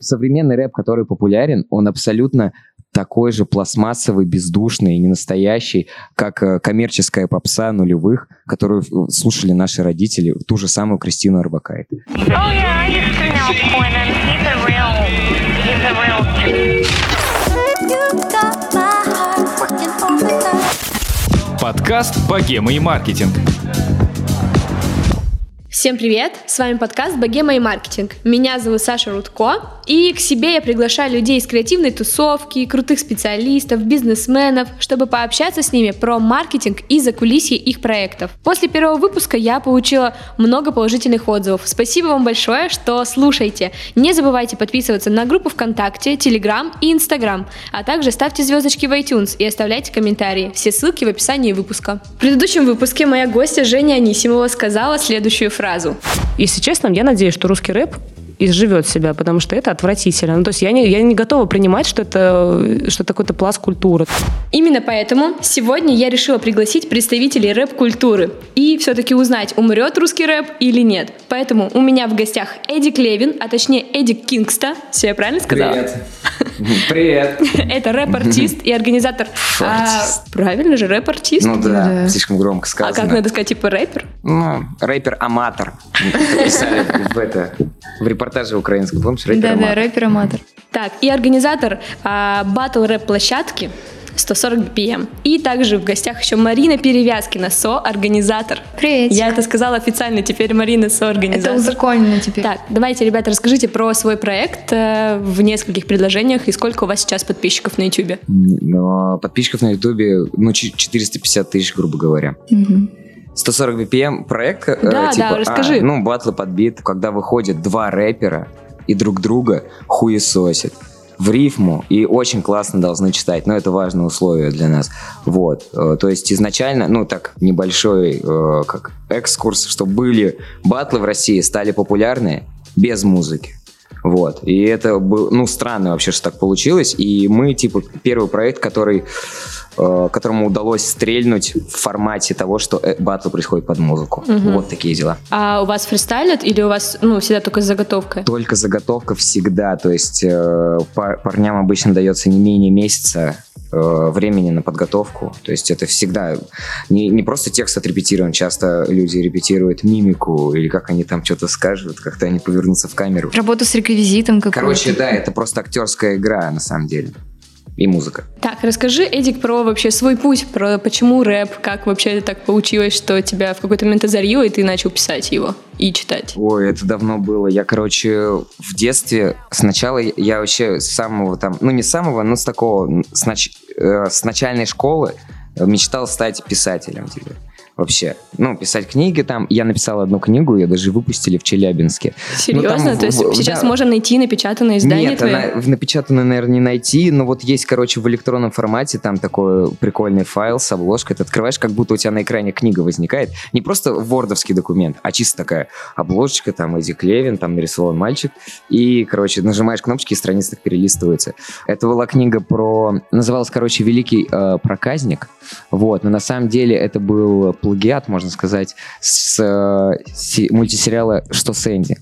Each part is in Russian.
Современный рэп, который популярен, он абсолютно такой же пластмассовый, бездушный и ненастоящий, как э, коммерческая попса нулевых, которую э, слушали наши родители, ту же самую Кристину Арбакайте. Oh yeah. Подкаст «Богема и маркетинг». Всем привет! С вами подкаст «Богема и маркетинг». Меня зовут Саша Рудко, и к себе я приглашаю людей из креативной тусовки, крутых специалистов, бизнесменов, чтобы пообщаться с ними про маркетинг и закулисье их проектов. После первого выпуска я получила много положительных отзывов. Спасибо вам большое, что слушаете. Не забывайте подписываться на группу ВКонтакте, Телеграм и Инстаграм, а также ставьте звездочки в iTunes и оставляйте комментарии. Все ссылки в описании выпуска. В предыдущем выпуске моя гостья Женя Анисимова сказала следующую фразу. Если честно, я надеюсь, что русский рэп изживет себя, потому что это отвратительно. Ну, то есть я не, я не готова принимать, что это, что это какой-то пласт культуры. Именно поэтому сегодня я решила пригласить представителей рэп-культуры и все-таки узнать, умрет русский рэп или нет. Поэтому у меня в гостях Эдик Левин, а точнее Эдик Кингста. Все я правильно сказала? Привет. Это рэп-артист и организатор. А, правильно же, рэп-артист? Ну да, слишком громко А сказано. как надо сказать, типа рэпер? Ну, рэпер-аматор. Писали в это, в репортаже украинском, помнишь, рэпер-аматор? Да-да, рэпер-аматор. Так, и организатор а, батл рэп-площадки 140 BPM. И также в гостях еще Марина Перевязкина, со-организатор. Привет. Я это сказала официально, теперь Марина Это со-организатор. узаконено теперь. Так, давайте, ребята, расскажите про свой проект э, в нескольких предложениях и сколько у вас сейчас подписчиков на YouTube. Подписчиков на Ютубе, ну, ч- 450 тысяч, грубо говоря. Мгм. 140 BPM проект, э, Да, типа, да, расскажи. а, ну, батлы под бит, когда выходят два рэпера и друг друга хуесосят в рифму и очень классно должны читать, но это важное условие для нас. Вот, Э, то есть изначально, ну так небольшой э, как экскурс, что были батлы в России, стали популярны без музыки. Вот. И это был, ну, странно вообще, что так получилось. И мы, типа, первый проект, который, э, которому удалось стрельнуть в формате того, что э, батл происходит под музыку. Мгм. Вот такие дела. А у вас фристайлят или у вас ну, всегда только с заготовкой? Только заготовка всегда. То есть э, пар- парням обычно дается не менее месяца времени на подготовку. То есть это всегда не, не просто текст отрепетирован. Часто люди репетируют мимику или как они там что-то скажут, как-то они повернутся в камеру. Работа с реквизитом какой-то. Короче, да, это просто актерская игра на самом деле. И музыка. Так, расскажи, Эдик, про вообще свой путь, про почему рэп, как вообще так получилось, что тебя в какой-то момент озарило, и ты начал писать его и читать. Ой, это давно было. Я, короче, в детстве сначала я вообще с самого там, ну не с самого, но с такого, с, нач- э, с начальной школы мечтал стать писателем типа. Вообще. Ну, писать книги там. Я написал одну книгу, ее даже выпустили в Челябинске. Серьезно? Ну, там То есть в- сейчас да. можно найти напечатанное издание Нет, твое? она в напечатанной, наверное, не найти, но вот есть, короче, в электронном формате там такой прикольный файл с обложкой. Ты открываешь, как будто у тебя на экране книга возникает. Не просто вордовский документ, а чисто такая обложечка, там Эдди Клевин, там нарисован мальчик. И, короче, нажимаешь кнопочки, и страница так перелистывается. Это была книга про... Называлась, короче, «Великий э, проказник». Вот, но на самом деле это был плагиат, можно сказать, с э, мультисериала «Что с Энди?».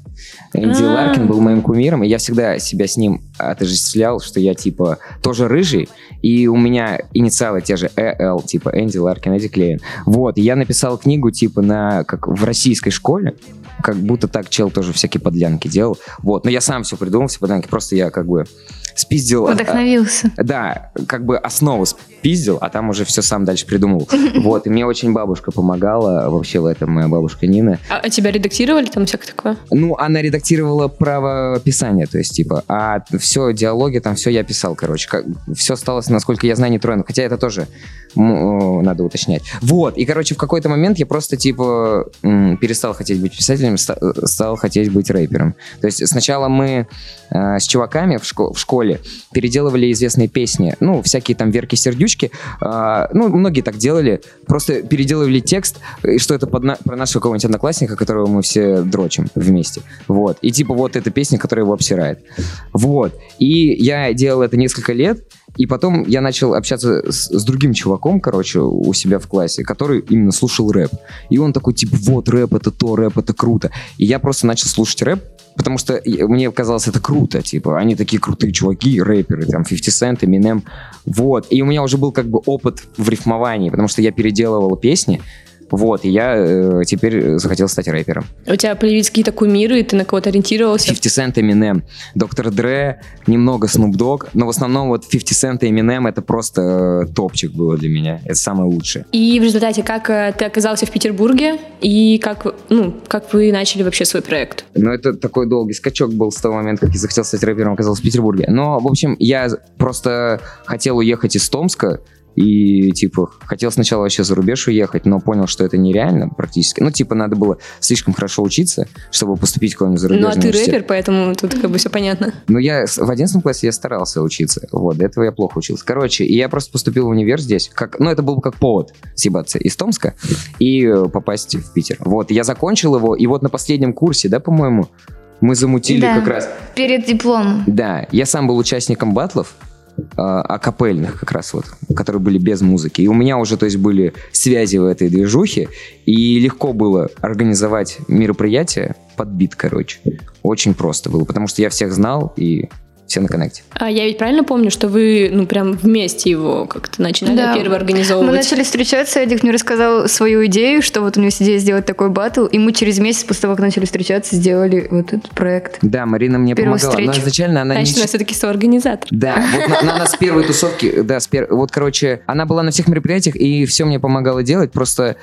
Энди А. Ларкин был моим кумиром, и я всегда себя с ним отождествлял, что я, типа, тоже рыжий, и у меня инициалы те же ЭЛ, типа, Энди Ларкин, Эдди Клейн. Вот, и я написал книгу, типа, на, как в российской школе, как будто так чел тоже всякие подлянки делал. Вот, но я сам все придумал, все подлянки, просто я, как бы, спиздил... а, Вдохновился. да, как бы основу спиздил, а там уже все сам дальше придумал. Вот, и мне очень бабушка помогала, вообще в этом моя бабушка Нина. А, а тебя редактировали там всякое такое? Ну, она редактировала правописание, то есть, типа, а все, диалоги, там все я писал, короче. Как, все осталось, насколько я знаю, не троено. Хотя это тоже надо уточнять. Вот, и, короче, в какой-то момент я просто, типа, перестал хотеть быть писателем, э, стал хотеть быть рэпером. То есть сначала мы э, с чуваками в, шко- в школе переделывали известные песни, ну, всякие там Верки-сердючки, э, ну, многие так делали, просто переделывали текст, и что это под на- про нашего какого-нибудь одноклассника, которого мы все дрочим вместе. Вот. И типа вот эта песня, которая его обсирает. Вот. И я делал это несколько лет, и потом я начал общаться с, с другим чуваком, короче, у себя в классе, который именно слушал рэп. И он такой, типа, вот, рэп это то, рэп это круто. И я просто начал слушать рэп, Потому что мне казалось это круто, типа, они такие крутые чуваки, рэперы, там, 50 Cent, Eminem, вот. И у меня уже был как бы опыт в рифмовании, потому что я переделывал песни, вот, и я э, теперь захотел стать рэпером. У тебя появились какие-то кумиры, и ты на кого-то ориентировался? 50 Cent, Eminem, Доктор Дре, немного Snoop Dogg, но в основном вот 50 Cent и Eminem это просто э, топчик было для меня, это самое лучшее. И в результате, как э, ты оказался в Петербурге, и как, ну, как вы начали вообще свой проект? Но это такой долгий скачок был с того момента, как я захотел стать рэпером, оказался в Петербурге. Но, в общем, я просто хотел уехать из Томска, и, типа, хотел сначала вообще за рубеж уехать, но понял, что это нереально практически. Ну, типа, надо было слишком хорошо учиться, чтобы поступить в какой-нибудь Ну, зарубежный а ты рэпер, поэтому тут как бы все понятно. Ну, я в 11 классе я старался учиться. Вот, до этого я плохо учился. Короче, и я просто поступил в универ здесь. Как, ну, это был как повод съебаться из Томска и э, попасть в Питер. Вот, я закончил его, и вот на последнем курсе, да, по-моему, мы замутили Да. как раз... Перед дипломом. Да, я сам был участником батлов, акапельных как раз вот, которые были без музыки. И у меня уже, то есть, были связи в этой движухе, и легко было организовать мероприятие под бит, короче. Очень просто было, потому что я всех знал, и все на коннекте. А я ведь правильно помню, что вы, ну, прям вместе его как-то начинали Да. первый Мы организовывать? начали встречаться, Эдик мне рассказал свою идею, что вот у него есть идея сделать такой батл, и мы через месяц после того, как начали встречаться, сделали вот этот проект. Да, Марина мне Первую помогала, но встречу. изначально она Значит, не... она все-таки соорганизатор. Да, вот на, на нас с первой тусовки, да, с пер- вот, короче, она была на всех мероприятиях и все мне помогала делать, просто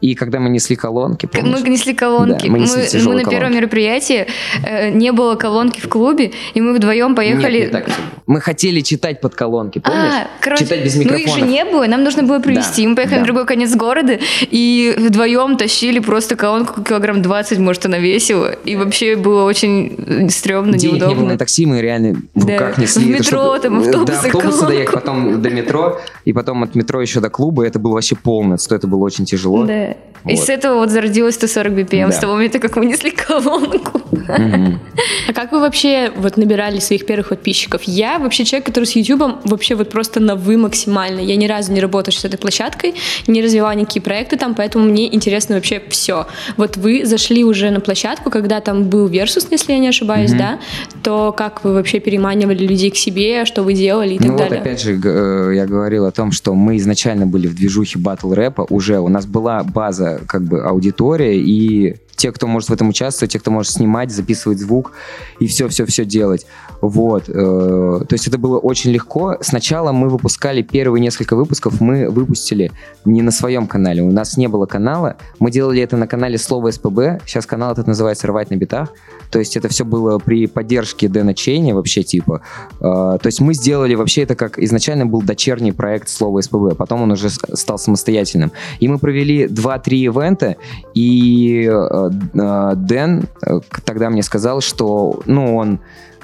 и когда мы несли колонки, помнишь? Мы несли колонки. Да, мы несли мы, тяжелые на первом колонки. мероприятии э, не было колонки в клубе, и мы вдвоем поехали. Нет, не так. Мы хотели читать под колонки, помнишь? А, короче, читать без ну их же не было, нам нужно было привезти. Да, мы поехали да. на другой конец города и вдвоем тащили просто колонку килограмм 20, может, она весила. И вообще было очень э, стрёмно, Денег не было неудобно. на такси, мы реально в Да. руках несли. В метро, чтобы- там, Да, автобусы, автобусы доехать, потом до метро, и потом от метро еще до клуба. Это было вообще полное, что это было очень тяжело. Да. И Вот. с этого вот зародилось 140 BPM, Да. с того момента, как мы несли колонку. Мгм. А как вы вообще вот набирали своих первых подписчиков? Я вообще человек, который с Ютубом вообще вот просто на вы максимально. Я ни разу не работала с этой площадкой, не развивала никакие проекты там, поэтому мне интересно вообще все. Вот вы зашли уже на площадку, когда там был Версус, если я не ошибаюсь, да? То как вы вообще переманивали людей к себе, что вы делали и так Ну вот далее? опять же, э, я говорил о том, что мы изначально были в движухе батл рэпа, уже у нас была база, как бы, аудитория, и те, кто может в этом участвовать, те, кто может снимать, записывать звук и все-все-все делать. Вот. э, То есть это было очень легко. Сначала мы выпускали первые несколько выпусков, мы выпустили не на своем канале. У нас не было канала. Мы делали это на канале Слово СПБ. Сейчас канал этот называется «Рвать на битах». То есть это все было при поддержке Дэна Чейни вообще типа. Э, То есть мы сделали вообще это как изначально был дочерний проект Слово СПБ. Потом он уже стал самостоятельным. И мы провели 2-3 ивента, и э, Дэн э, тогда мне сказал, что, ну, он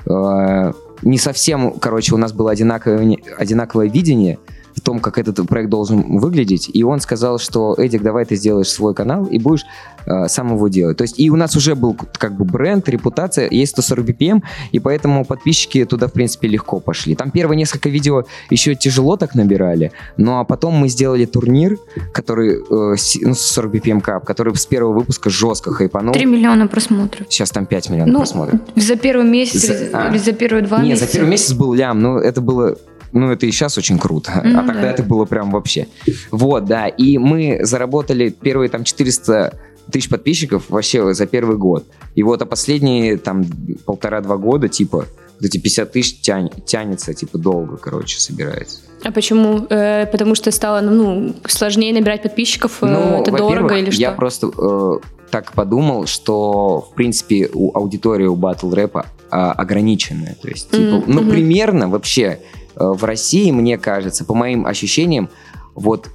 э, не совсем, короче, у нас было одинаковое, одинаковое видение в том, как этот проект должен выглядеть, и он сказал, что, Эдик, давай ты сделаешь свой канал и будешь э, сам его делать. То есть и у нас уже был как бы бренд, репутация, есть 140 BPM, и поэтому подписчики туда, в принципе, легко пошли. Там первые несколько видео еще тяжело так набирали, ну а потом мы сделали турнир, который, э, ну, 40 BPM Cup, который с первого выпуска жестко хайпанул. 3 миллиона просмотров. Сейчас там 5 миллионов Ну, просмотров. за первый месяц За- или, а. или за первые два Не, месяца. за первый месяц был лям, но это было... Ну, это и сейчас очень круто. а Ну тогда да. это было прям вообще. Вот, да. И мы заработали первые там 400 тысяч подписчиков вообще за первый год. И вот, а последние там полтора-два года, типа, вот эти 50 тысяч тянь- тянется, типа, долго, короче, собирается. А почему? Э, потому что стало ну, сложнее набирать подписчиков? э, Ну, это дорого или что? Я просто э, так подумал, что, в принципе, у аудитория у батл рэпа а, ограниченная. То есть, типа, Мгм, ну, примерно вообще э, в России, мне кажется, по моим ощущениям, вот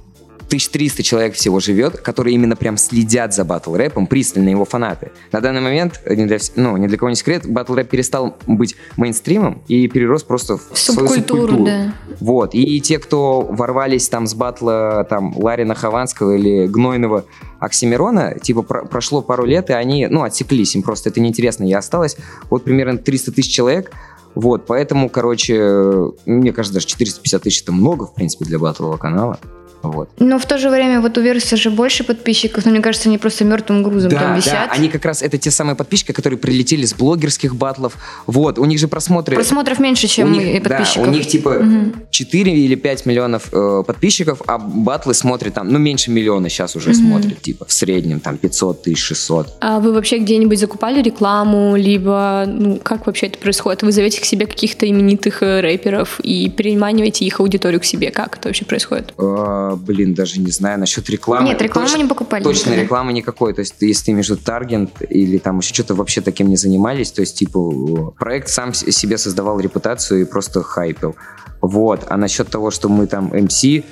1300 человек всего живет, которые именно прям следят за батл рэпом, пристально его фанаты. На данный момент, э, не для, ну, ни для кого не секрет, батл рэп перестал быть мейнстримом и перерос просто в свою Субкультуру, субкультуру. да. Вот. И те, кто ворвались там с батла там Ларина Хованского или Гнойного Оксимирона, типа про- прошло пару лет, и они, ну, отсеклись, им просто это неинтересно. И осталось вот примерно 300 тысяч человек, вот, поэтому, короче, мне кажется, даже 450 тысяч это много, в принципе, для батлового канала. Вот. Но в то же время вот у Верса же больше подписчиков, но мне кажется, они просто мертвым грузом там Да, висят. да, они как раз, это те самые подписчики, которые прилетели с блогерских батлов. Вот, у них же просмотры... Просмотров меньше, чем у и них, да, подписчиков. у них типа 4 или 5 миллионов э, подписчиков, а батлы смотрят там, ну, меньше миллиона сейчас уже смотрят, типа, в среднем там 500 тысяч, 600. А вы вообще где-нибудь закупали рекламу, либо, ну, как вообще это происходит? Вы зовете к себе каких-то именитых э, рэперов и переманиваете их аудиторию к себе? Как это вообще происходит? Э, блин, даже не знаю насчет рекламы. Нет, рекламу Точ- не покупали Точно никогда. рекламы никакой. То есть, если ты между таргет или там еще что-то вообще таким не занимались, то есть, типа, проект сам себе создавал репутацию и просто хайпил. Вот. А насчет того, что мы там MC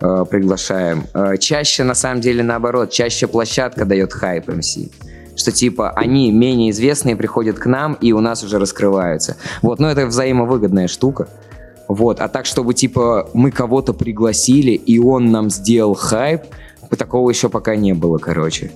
э, приглашаем, э, чаще, на самом деле, наоборот, чаще площадка дает хайп MC. Что типа они менее известные приходят к нам и у нас уже раскрываются. Вот, но это взаимовыгодная штука. Вот, а так, чтобы, типа, мы кого-то пригласили, и он нам сделал хайп, такого еще пока не было, короче.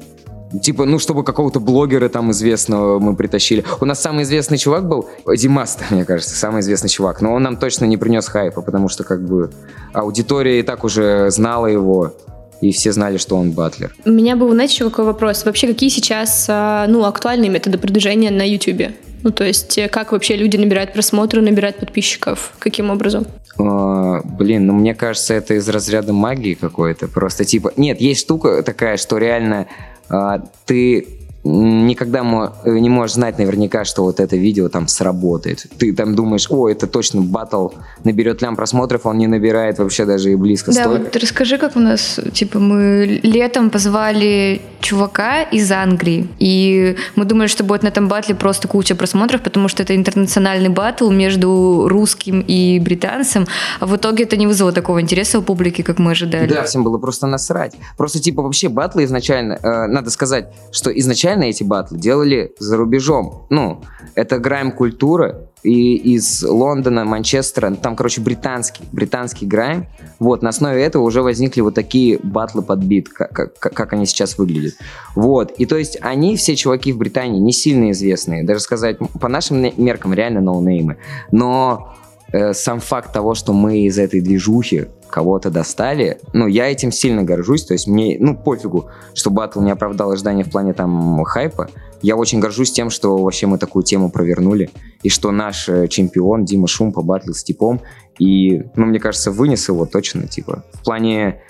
Типа, ну, чтобы какого-то блогера там известного мы притащили. У нас самый известный чувак был, Димаста, мне кажется, самый известный чувак, но он нам точно не принес хайпа, потому что, как бы, аудитория и так уже знала его, и все знали, что он батлер. У меня был, знаете, еще какой вопрос? Вообще, какие сейчас, а, ну, актуальные методы продвижения на YouTube? Ну, то есть, э, как вообще люди набирают просмотры, набирают подписчиков? Каким образом? А, блин, ну мне кажется, это из разряда магии какой-то. Просто типа... Нет, есть штука такая, что реально а, ты никогда э, не можешь знать наверняка, что вот это видео там сработает. Ты там думаешь, о, это точно батл наберет лям просмотров, он не набирает вообще даже и близко Да, столько. вот расскажи, как у нас, типа, мы летом позвали чувака из Англии, и мы думали, что будет на этом батле просто куча просмотров, потому что это интернациональный батл между русским и британцем, а в итоге это не вызвало такого интереса у публики, как мы ожидали. Да, всем было просто насрать. Просто, типа, вообще батлы изначально, э, надо сказать, что изначально эти батлы делали за рубежом. Ну, это грайм-культура, и из Лондона, Манчестера, там, короче, британский, британский грайм. Вот, на основе этого уже возникли вот такие батлы под бит, как, как, как они сейчас выглядят. Вот, и то есть они, все чуваки в Британии, не сильно известные, даже сказать, по нашим меркам реально ноунеймы, но э, сам факт того, что мы из этой движухи кого-то достали, ну, я этим сильно горжусь, то есть мне, ну, пофигу, что батл не оправдал ожидания в плане там хайпа, я очень горжусь тем, что вообще мы такую тему провернули, и что наш э, чемпион Дима Шум побатлил с типом, и, ну, мне кажется, вынес его точно, типа, в плане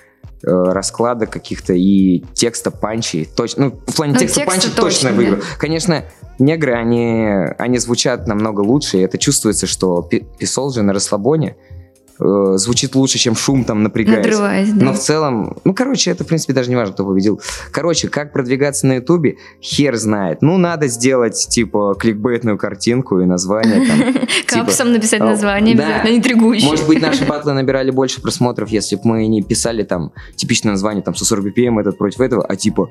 э, расклада каких-то и текста панчей, точно, ну, в плане Ну, текста, текста панчей точно, точно выиграл. Конечно, негры, они, они звучат намного лучше, и это чувствуется, что Писол же на расслабоне э, звучит лучше, чем шум там напрягаясь. Надрываясь, да. Но в целом, ну, короче, это, в принципе, даже не важно, кто победил. Короче, как продвигаться на Ютубе, хер знает. Ну, надо сделать, типа, кликбейтную картинку и название там. типа, Капсом написать э, название, обязательно не интригующее. Может быть, наши батлы набирали больше просмотров, если бы мы не писали там типичное название, там, 140 BPM этот против этого, а типа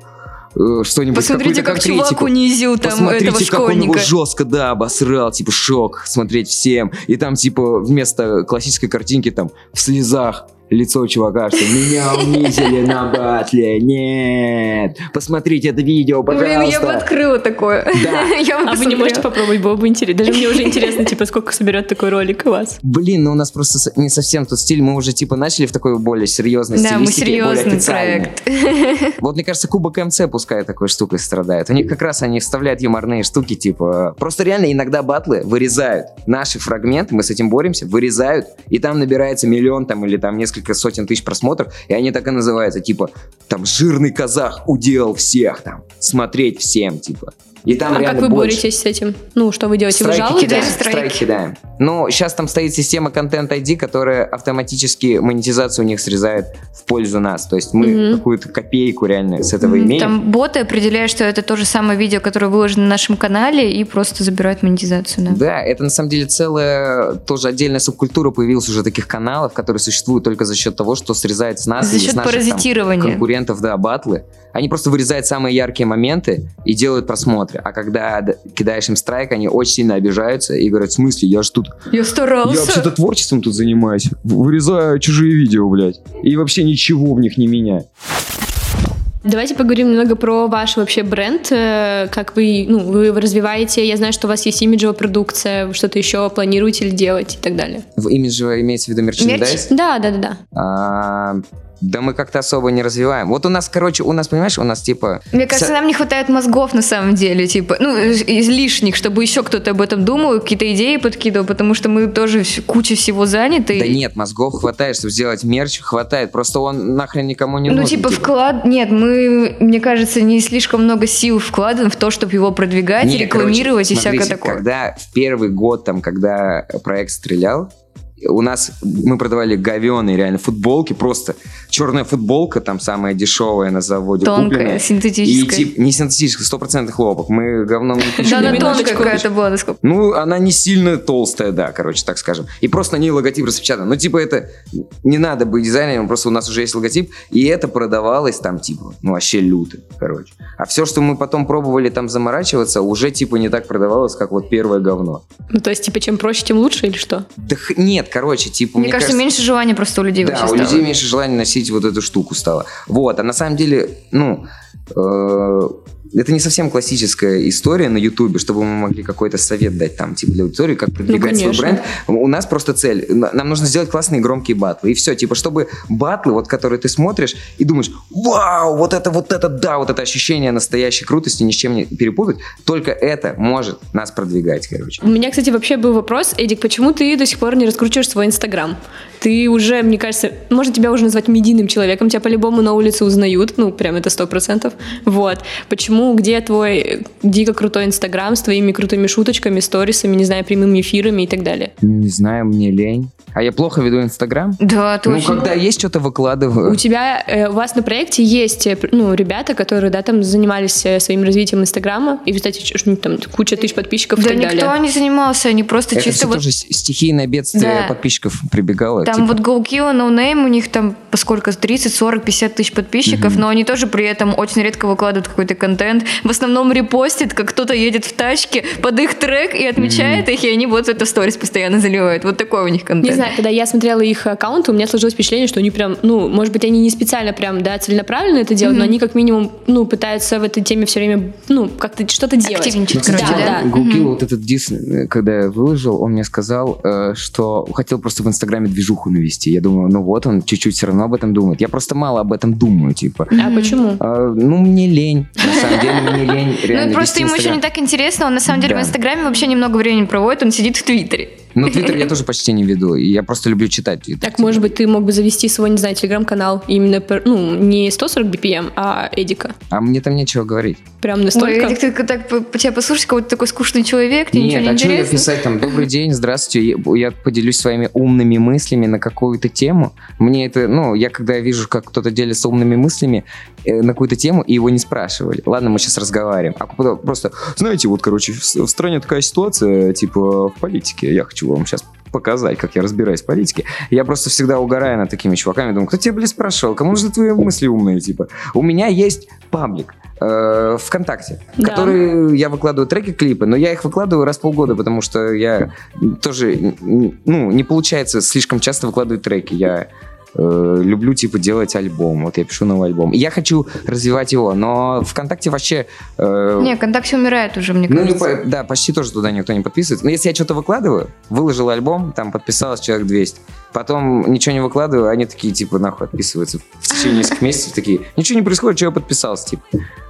что-нибудь, Посмотрите, какую-то как чувак конкретику. унизил там Посмотрите, этого как он его школьника. жестко, да, обосрал, типа, шок, смотреть всем. И там, типа, вместо классической картинки, там, в слезах лицо чувака, что меня унизили на батле, нет, посмотрите это видео, пожалуйста. Блин, я бы открыла такое. Да. Я бы А вы не можете попробовать, было бы интересно. Даже мне уже интересно, типа, сколько соберет такой ролик у вас. Блин, ну у нас просто не совсем тот стиль, мы уже, типа, начали в такой более серьезной Да, мы серьезный проект. Вот, мне кажется, Кубок МЦ пускай такой штукой страдает. У них как раз они вставляют юморные штуки, типа... Просто реально иногда батлы вырезают наши фрагменты, мы с этим боремся, вырезают, и там набирается миллион там или там несколько сотен тысяч просмотров, и они так и называются, типа, там, жирный казах уделал всех, там, смотреть всем, типа. И там А реально как вы больше. боретесь с этим? Ну, что вы делаете? Вы Страйки жалуетесь? кидаем, Страйки. страйки кидаем. Ну, сейчас там стоит система Content ID, которая автоматически монетизацию у них срезает в пользу нас. То есть мы Мгм. какую-то копейку реально с этого Мгм. имеем. Там боты определяют, что это то же самое видео, которое выложено на нашем канале, и просто забирают монетизацию. Да. Да, это на самом деле целая тоже отдельная субкультура появилась уже таких каналов, которые существуют только за счет того, что срезает с нас За счет с наших, там, паразитирования. конкурентов, да, батлы. Они просто вырезают самые яркие моменты и делают просмотры. А когда кидаешь им страйк, они очень сильно обижаются и говорят, в смысле, я ж тут Я старался. Я вообще-то творчеством тут занимаюсь. Вырезаю чужие видео, блядь. И вообще ничего в них не меняю. Давайте поговорим немного про ваш вообще бренд, э, как вы, ну, вы его развиваете. Я знаю, что у вас есть имиджевая продукция, вы что-то еще планируете ли делать и так далее. В имидже имеется в виду мерчендайз? Да, да, да, да. А, Да мы как-то особо не развиваем. Вот у нас, короче, у нас, понимаешь, у нас типа... Мне кажется, нам не хватает мозгов на самом деле, типа, ну, из лишних, чтобы еще кто-то об этом думал, какие-то идеи подкидывал, потому что мы тоже куча всего заняты. Да нет, мозгов хватает, чтобы сделать мерч, хватает. Просто он нахрен никому не Ну, нужен. типа, вклад... Нет, мы, мне кажется, не слишком много сил вкладываем в то, чтобы его продвигать, Не, рекламировать короче, и всякое смотрите, такое. Когда в первый год, там, когда проект стрелял, у нас мы продавали говеные реально футболки, просто черная футболка, там самая дешевая на заводе Тонкая, купленная. И синтетическая. тип, не синтетическая, стопроцентный хлопок. Мы говном не Да, она тонкая какая-то была, насколько... Ну, она не сильно толстая, да, короче, так скажем. И просто на ней логотип распечатан. Ну, типа, это не надо быть дизайнером, просто у нас уже есть логотип, и это продавалось там, типа, ну, вообще люто, короче. А все, что мы потом пробовали там заморачиваться, уже, типа, не так продавалось, как вот первое говно. Ну, то есть, типа, чем проще, тем лучше или что? Да нет, короче, типа, Мне, кажется, меньше желания просто у людей Да, вообще у стало. людей меньше желания носить вот эту штуку стало. Вот, а на самом деле, ну, э, это не совсем классическая история на Ютубе, чтобы мы могли какой-то совет дать там, типа, для аудитории, как продвигать свой конечно. бренд. У нас просто цель. Нам нужно сделать классные громкие батлы. И все, типа, чтобы батлы, вот, которые ты смотришь и думаешь, вау, вот это, вот это, да, вот это ощущение настоящей крутости ни с чем не перепутать, только это может нас продвигать, короче. У меня, кстати, вообще был вопрос, Эдик, почему ты до сих пор не раскручиваешь свой Инстаграм? Ты уже, мне кажется, можно тебя уже назвать медийным человеком, тебя по-любому на улице узнают, ну, прям это сто процентов. Вот. Почему, где твой дико крутой Инстаграм с твоими крутыми шуточками, сторисами, не знаю, прямыми эфирами и так далее? Не знаю, мне лень. А я плохо веду Инстаграм? Да, Ну, точно. когда есть что-то выкладываю. У тебя, э, у вас на проекте есть, э, ну, ребята, которые, да, там занимались э, своим развитием Инстаграма, и, кстати, там куча тысяч подписчиков и Да так никто далее. не занимался, они просто Это чисто все вот... тоже с- стихийное бедствие Да. подписчиков прибегало. Там типа. вот GoKill, No Name, у них там по сколько, 30, 40, 50 тысяч подписчиков, но они тоже при этом очень редко выкладывают какой-то контент. В основном репостят, как кто-то едет в тачке под их трек и отмечает их, и они вот это в сторис постоянно заливают. Вот такой у них контент. Не знаю, когда я смотрела их аккаунты, у меня сложилось впечатление, что они прям, ну, может быть, они не специально прям, да, целенаправленно это делают, но они как минимум, ну, пытаются в этой теме все время, ну, как-то что-то делать. Активничать, да, короче, да? да. Гулкил вот этот дис, когда я выложил, он мне сказал, э, что хотел просто в Инстаграме движуху навести. Я думаю, ну вот он чуть-чуть все равно об этом думает. Я просто мало об этом думаю, типа. А почему? А, ну, мне лень. На самом деле, мне лень реально Ну, просто ему еще не так интересно, он на самом деле в Инстаграме вообще немного времени проводит, он сидит в Твиттере. Ну, Твиттер я тоже почти не веду. и Я просто люблю читать Твиттер. Так, может быть, ты мог бы завести свой, не знаю, телеграм-канал именно, ну, не 140 BPM, а Эдика. А мне там нечего говорить. Прям Ой, настолько. Эдик, ты так тебя послушаешь, какой-то такой скучный человек, тебе ничего Нет, не а что я писать там? Добрый день, здравствуйте. Я, поделюсь своими умными мыслями на какую-то тему. Мне это, ну, я когда вижу, как кто-то делится умными мыслями э, на какую-то тему, и его не спрашивали. Ладно, мы сейчас разговариваем. А просто, знаете, вот, короче, в стране такая ситуация, типа, в политике. Я хочу вам сейчас показать, как я разбираюсь в политике. Я просто всегда угораю над такими чуваками. Думаю, кто тебя, блин, спрашивал? Кому нужны твои мысли умные, типа? У меня есть паблик э, ВКонтакте, Да. который я выкладываю треки, клипы, но я их выкладываю раз в полгода, потому что я тоже, ну, не получается слишком часто выкладывать треки. Я э, люблю, типа, делать альбом. Вот я пишу новый альбом. И я хочу развивать его, но ВКонтакте вообще... э, Не, ВКонтакте умирает уже, мне ну, кажется. по- да, почти тоже туда никто не подписывается. Но если я что-то выкладываю, выложил альбом, там подписалось человек 200. Потом ничего не выкладываю, они такие, типа, нахуй отписываются в течение нескольких месяцев, такие, ничего не происходит, что я подписался, типа.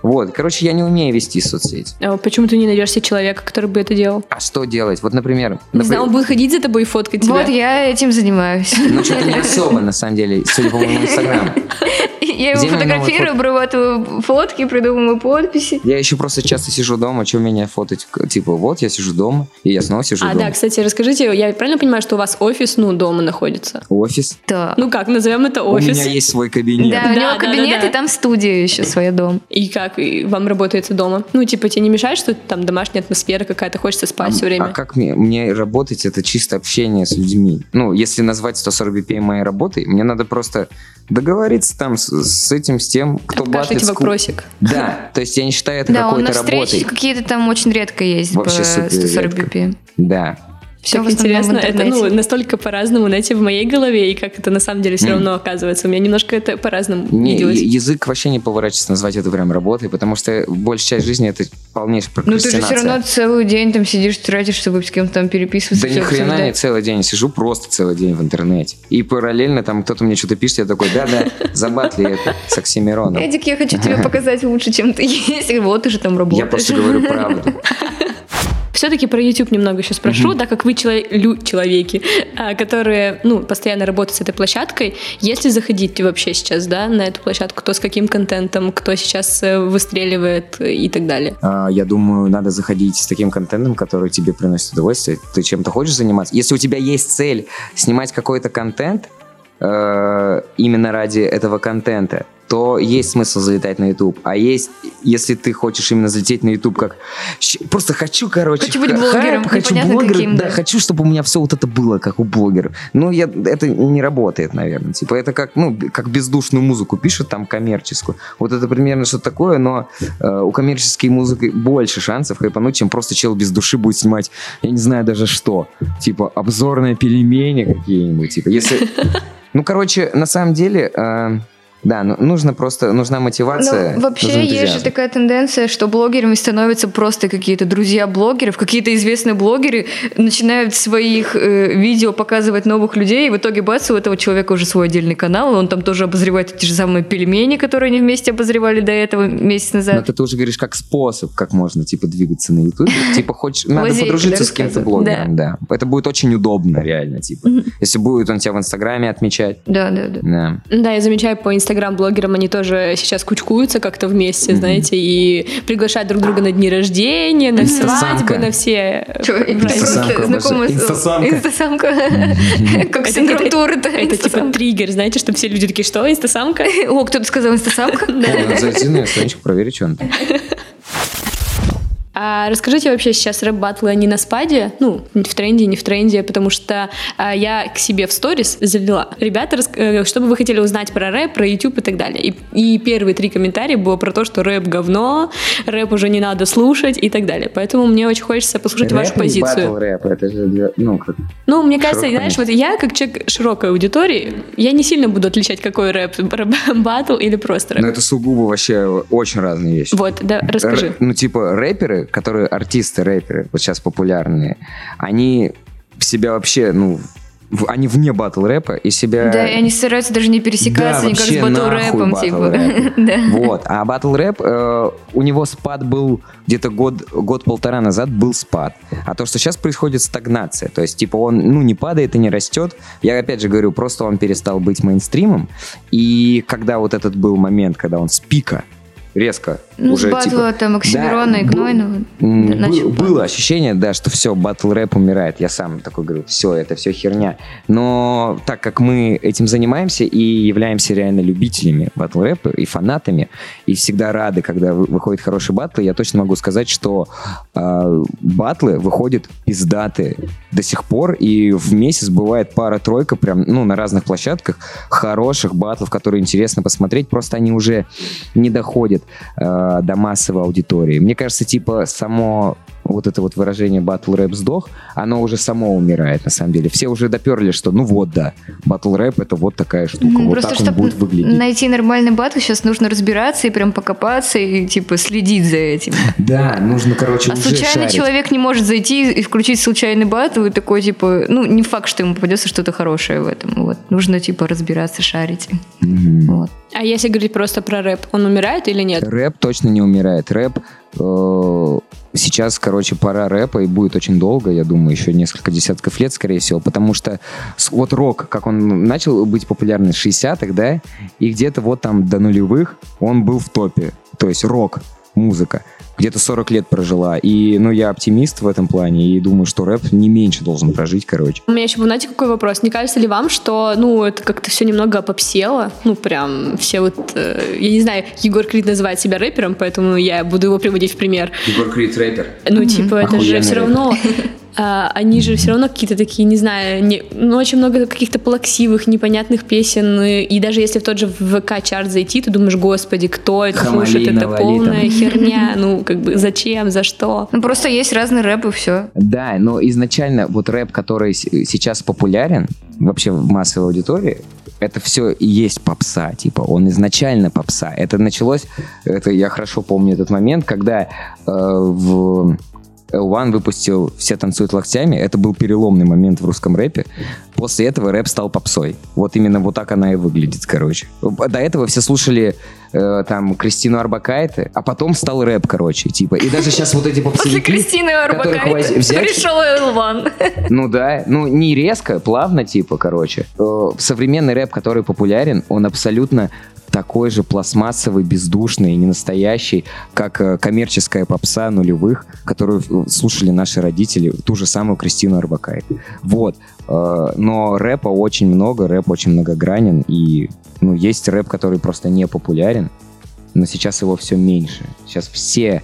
Вот, короче, я не умею вести соцсети. А почему ты не найдешь себе человека, который бы это делал? А что делать? Вот, например... Не напри- знаю, он будет ходить за тобой и фоткать тебя. Вот я этим занимаюсь. Ну, что-то не особо, на самом деле, судя по моему инстаграму. Я его Где фотографирую, обрабатываю фотки, придумываю подписи. Я еще просто часто сижу дома, что меня фотать? Типа, вот я сижу дома, и я снова сижу А, дома. да, кстати, расскажите, я правильно понимаю, что у вас офис, ну, дома находится? Офис. Да. Ну как, назовем это У офис. меня есть свой кабинет. Да, у Да, него да, кабинет, да, да. и там студия еще своя дом. И как и вам работается дома? Ну, типа, тебе не мешает, что там домашняя атмосфера какая-то, хочется спать все время? А как мне, мне работать? Это чисто общение с людьми. Ну, если назвать 140 BPM моей работой, мне надо просто договориться там с, с этим, с тем, кто Откашляйте батлит. вопросик. Да, то есть я не считаю это Да, у какой-то нас встречи работой. какие-то там очень редко есть Вообще по супер 140 редко. BPM. Да. Всё Так интересно, это ну, настолько по-разному, знаете, в моей голове, и как это на самом деле все равно оказывается. У меня немножко это по-разному Не, виделось. язык вообще не поворачивается назвать это прям работой, потому что большая часть жизни это полнейшая Ну ты же прокрастинация. все равно целый день там сидишь, тратишь, чтобы с кем-то там переписываться. Да ни хрена не целый день, сижу просто целый день в интернете. И параллельно там кто-то мне что-то пишет, я такой, да-да, забатли это с Оксимироном. Эдик, я хочу тебе показать лучше, чем ты есть. Вот ты же там работаешь. Я просто говорю правду. Все-таки про YouTube немного еще спрошу, да, как вы чело- лю- человеки, а, которые, ну, постоянно работают с этой площадкой, если заходить вообще сейчас, да, на эту площадку, кто с каким контентом, кто сейчас э, выстреливает и так далее. А, Я думаю, надо заходить с таким контентом, который тебе приносит удовольствие. Ты чем-то хочешь заниматься? Если у тебя есть цель снимать какой-то контент э, именно ради этого контента, то есть смысл залетать на YouTube. А есть, если ты хочешь именно залететь на YouTube, как просто хочу, короче, Хочу быть блогером, хайп, хочу блогером, каким, да, да. хочу, чтобы у меня все вот это было, как у блогеров. Ну, я, это не работает, наверное. Типа, это как, ну, как бездушную музыку пишут, там, коммерческую. Вот это примерно что такое, но э, у коммерческой музыки больше шансов хайпануть, чем просто чел без души будет снимать, я не знаю даже что. Типа, обзорные пельмени какие-нибудь. Типа, если... Ну, короче, на самом деле... э, да, ну, нужно просто, нужна мотивация. Ну, вообще нужен есть же такая тенденция, что блогерами становятся просто какие-то друзья блогеров, какие-то известные блогеры начинают в своих э, видео показывать новых людей, и в итоге бац, у этого человека уже свой отдельный канал, и он там тоже обозревает эти же самые пельмени, которые они вместе обозревали до этого месяц Но назад. это ты уже говоришь как способ, как можно, типа, двигаться на Ютубе. Типа, хочешь, надо подружиться да, с кем-то блогером, да. Это будет очень удобно, реально, типа. Если будет он тебя в Инстаграме отмечать. Да, да, да. Да. Да, я замечаю по инстаграм-блогерам, они тоже сейчас кучкуются как-то вместе, знаете, и приглашают друг друга на дни рождения, на свадьбы, на все... Чё. Инстасамка. Инстасамка. Как Это- синдром это- Туретта. Это типа триггер, знаете, чтобы все люди такие, что, инстасамка? О, кто-то сказал инстасамка? О, надо зайти на страничку, проверить, что он там. А расскажите вообще сейчас рэп-баттлы, они на спаде? Ну, не в тренде, не в тренде, потому что а, я к себе в сторис залила. Ребята, рас- э, что бы вы хотели узнать про рэп, про YouTube и так далее. И, и первые три комментария было про то, что рэп говно, рэп уже не надо слушать и так далее. Поэтому мне очень хочется послушать вашу Рэп и позицию. батл рэп, это же, для- ну, как... Ну, мне кажется, Широкое знаешь, вот я как человек широкой аудитории, я не сильно буду отличать, какой рэп, рэп-баттл или просто рэп. Ну, это сугубо вообще очень разные вещи. Вот, да, расскажи. Р- ну, типа, рэперы, которые артисты, рэперы, вот сейчас популярные, они себя вообще, ну, в- они вне батл рэпа и себя... Да, и они стараются даже не пересекаться Да, никак с батл рэпом, типа. Да. Вот. А батл рэп, э, у него спад был где-то год, год-полтора назад был спад. А то, что сейчас происходит стагнация. То есть, типа, он, ну, не падает и не растет. Я, опять же, говорю, просто он перестал быть мейнстримом. И когда вот этот был момент, когда он с пика резко Ну, уже, с батла типа, там Оксимирона да, и Гнойного. Был- было ощущение, да, что все, батл рэп умирает. Я сам такой говорю, все, это все херня. Но так как мы этим занимаемся и являемся реально любителями батл рэпа и фанатами, и всегда рады, когда вы- выходят хорошие батлы, я точно могу сказать, что э, батлы выходят пиздатые до сих пор, и в месяц бывает пара-тройка прям, ну, на разных площадках хороших батлов, которые интересно посмотреть, просто они уже не доходят э, до массовой аудитории. Мне кажется, типа, само вот это вот выражение батл рэп сдох, оно уже само умирает, на самом деле. Все уже доперли, что ну вот, да, батл рэп это вот такая штука, Ну, вот Просто так он будет выглядеть. найти нормальный батл, сейчас нужно разбираться и прям покопаться и типа следить за этим. Да, нужно, короче, А уже случайный шарить. человек не может зайти и включить случайный батл и такой типа, ну не факт, что ему попадется что-то хорошее в этом. Вот нужно типа разбираться, шарить. Вот. А если говорить просто про рэп, он умирает или нет? Рэп точно не умирает. Рэп э, сейчас, короче, пора рэпа и будет очень долго, я думаю, еще несколько десятков лет, скорее всего, потому что вот рок, как он начал быть популярным в 60-х, да, и где-то вот там до нулевых он был в топе. То есть рок, музыка. Где-то 40 лет прожила. И, ну, я оптимист в этом плане и думаю, что рэп не меньше должен прожить, короче. У меня еще был, знаете, какой вопрос? Не кажется ли вам, что, ну, это как-то все немного попсело? Ну, прям все вот... э, я не знаю, Егор Крид называет себя рэпером, поэтому я буду его приводить в пример. Егор Крид рэпер. Ну, типа, это же все рэпер. а, они же все равно какие-то такие, не знаю, не, ну, очень много каких-то плаксивых, непонятных песен, и, и даже если в тот же ВК-чарт зайти, ты думаешь, господи, кто это Хамали, слушает, это полная там. херня, ну, как бы, зачем, за что? Ну, просто есть разный рэп и все. Да, но изначально вот рэп, который сейчас популярен вообще в массовой аудитории, это все и есть попса, типа, он изначально попса. Это началось, это я хорошо помню этот момент, когда э, в L1 выпустил «Все танцуют локтями», это был переломный момент в русском рэпе. После этого рэп стал попсой. Вот именно вот так она и выглядит, короче. До этого все слушали э, там Кристину Арбакайте, а потом стал рэп, короче, типа. И даже сейчас вот эти После попсовики... Кристины Арбакайте взять- пришел Элван. ну да, ну не резко, плавно типа, короче. Э, Современный рэп, который популярен, он абсолютно такой же пластмассовый, бездушный и ненастоящий, как э, коммерческая попса нулевых, которую э, слушали наши родители, ту же самую Кристину Арбакайте. Вот. Э, Но рэпа очень много, рэп очень многогранен, и ну, есть рэп, который просто не популярен, но сейчас его все меньше. Сейчас все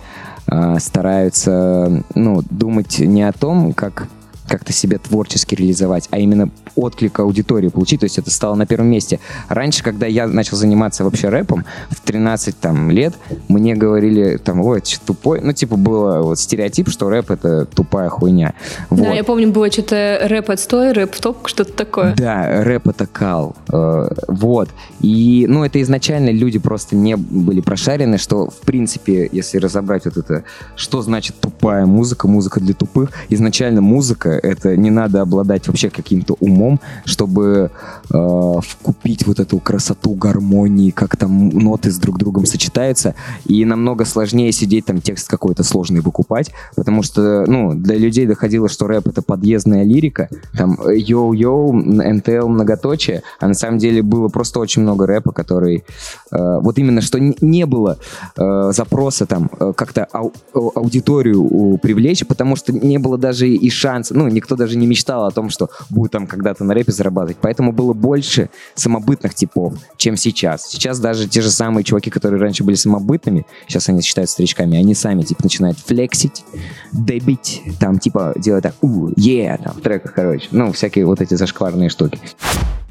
стараются ну, думать не о том, как как-то себя творчески реализовать, а именно отклик аудитории получить, то есть это стало на первом месте. Раньше, когда я начал заниматься вообще рэпом, в 13 там, лет, мне говорили, там, ой, ты чё тупой, ну, типа, было вот стереотип, что рэп — это тупая хуйня. Вот. Да, я помню, было что-то рэп отстой, рэп в топ, что-то такое. Да, рэп это кал. Э, вот. И, ну, это изначально люди просто не были прошарены, что, в принципе, если разобрать вот это, что значит тупая музыка, музыка для тупых, изначально музыка, это не надо обладать вообще каким-то умом, чтобы э, вкупить вот эту красоту гармонии, как там ноты с друг другом сочетаются, и намного сложнее сидеть там текст какой-то сложный выкупать, потому что, ну, для людей доходило, что рэп это подъездная лирика, там йоу-йоу, НТЛ многоточие, а на самом деле было просто очень много рэпа, который э, вот именно что не было э, запроса там э, как-то ау- ау- аудиторию у- привлечь, потому что не было даже и шанса, ну, никто даже не мечтал о том, что будет там когда-то на рэпе зарабатывать, поэтому было больше самобытных типов, чем сейчас. Сейчас даже те же самые чуваки, которые раньше были самобытными, сейчас они считаются старичками, они сами, типа, начинают флексить, дебить, там, типа, делать так, у, е, там, в треках, короче, ну, всякие вот эти зашкварные штуки.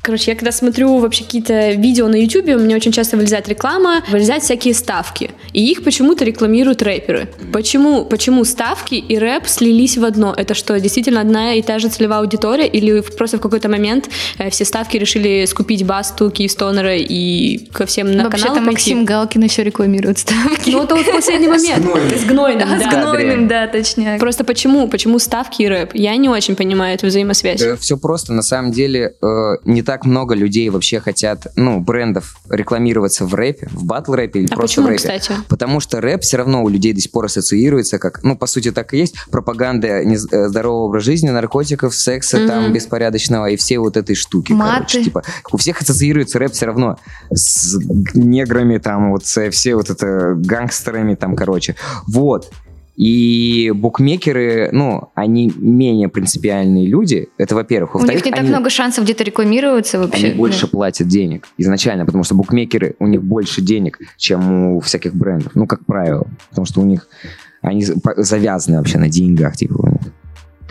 Короче, я когда смотрю вообще какие-то видео на YouTube, у меня очень часто вылезает реклама, вылезают всякие ставки. И их почему-то рекламируют рэперы. Почему, почему ставки и рэп слились в одно? Это что, действительно одна и та же целевая аудитория? Или в- просто в какой-то момент э, все ставки решили скупить Басту, Киевстонера и ко всем на Вообще-то пойти? Максим Галкин еще рекламирует ставки. Ну, это вот последний момент. С гнойным, А, с да. гнойным, да, точняк. Просто почему? Почему ставки и рэп? Я не очень понимаю эту взаимосвязь. все просто. На самом деле, э, не так много людей вообще хотят, ну, брендов рекламироваться в рэпе, в батл-рэпе или А просто почему, в рэпе. кстати? Потому что рэп все равно у людей до сих пор ассоциируется как, ну, по сути, так и есть, пропаганда э, здорового образа жизни, наркотиков, секса там Мгм. беспорядочного и все вот этой штуки. Маты. Короче, типа, у всех ассоциируется рэп все равно с неграми, там, вот со- все вот это гангстерами, там, короче. Вот. И букмекеры, ну, они менее принципиальные люди, это во-первых. У них не так они- много шансов где-то рекламироваться вообще. они больше платят денег изначально, потому что букмекеры, у них больше денег, чем у всяких брендов. Ну, как правило. Потому что у них, они завязаны вообще на деньгах, типа, у них.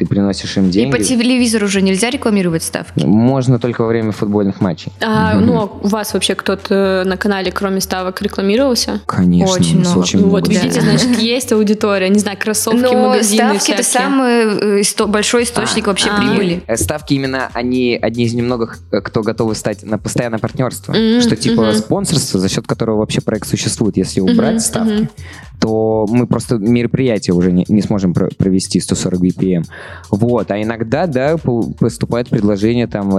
Ты приносишь им И деньги. по телевизору уже нельзя рекламировать ставки. Можно только во время футбольных матчей. А, ну, а у вас вообще кто-то на канале, кроме ставок, рекламировался? Конечно, Очень много. очень Ну, много. вот, видите, Да. значит, есть аудитория. Не знаю, кроссовки, Но магазины ставки это самый э, исто- большой источник вообще а. прибыли. Э, Ставки именно они одни из немногих, э, кто готовы стать на постоянное партнерство. Мгм, что типа мгм. спонсорство, за счет которого вообще проект существует. Если убрать ставки, мгм. То мы просто мероприятие уже не, не сможем про- провести 140 BPM. Вот. А иногда, да, поступает предложение там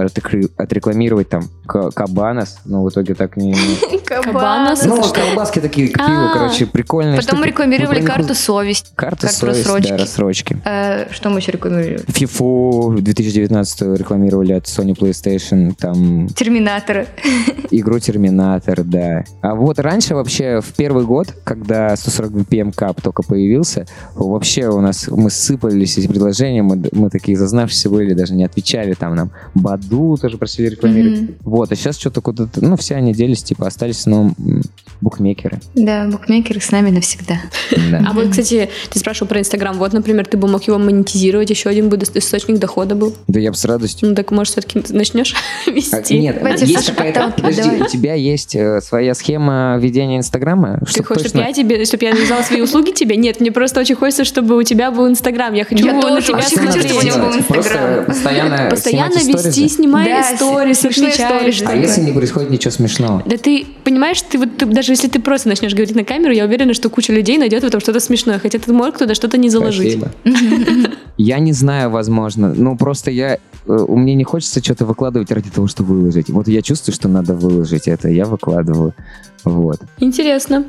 отрекламировать там ка- Кабанос, но в итоге так не... Кабанос? Ну, колбаски такие к пиву, А. короче, прикольные Потом рекламировали карту совесть. Карта Карту совесть, да, рассрочки. Э, Что мы еще рекламировали? FIFA 2019 рекламировали от Sony PlayStation, там Терминатора. игру Терминатор, да. А вот раньше вообще в первый год, когда 140 Cup только появился, вообще у нас мы сыпались эти предложения, мы, мы такие зазнавшиеся были, даже не отвечали там нам. Баду тоже просили рекламировать. Мгм. Вот, а сейчас что-то куда-то, ну, все они делись, типа, остались, но букмекеры. Да, букмекеры с нами навсегда. Да. А вот, кстати, ты спрашивал про Инстаграм. Вот, например, ты бы мог его монетизировать, еще один бы источник дохода был. Да я бы с радостью. Ну так, может, все-таки начнешь А, вести? Нет, Давайте, есть какая-то... Подожди, у тебя есть э, своя схема ведения Инстаграма? Ты хочешь, чтобы я тебе, чтобы я навязала свои услуги тебе? Нет, мне просто очень хочется, чтобы у тебя был Инстаграм. Я хочу Я на тоже тебя хочу, что надо смотреть. чтобы у него был Инстаграм. постоянно вести, Да, сторис, смешные сторис. А если не происходит ничего смешного? Да ты понимаешь, ты вот ты- даже если ты просто начнешь говорить на камеру, я уверена, что куча людей найдет в этом что-то смешное, хотя ты можешь туда что-то не заложить. Я не знаю, возможно. Ну, просто я... э, У меня не хочется что-то выкладывать ради того, чтобы выложить. Вот я чувствую, что надо выложить это, я выкладываю. Вот. Интересно.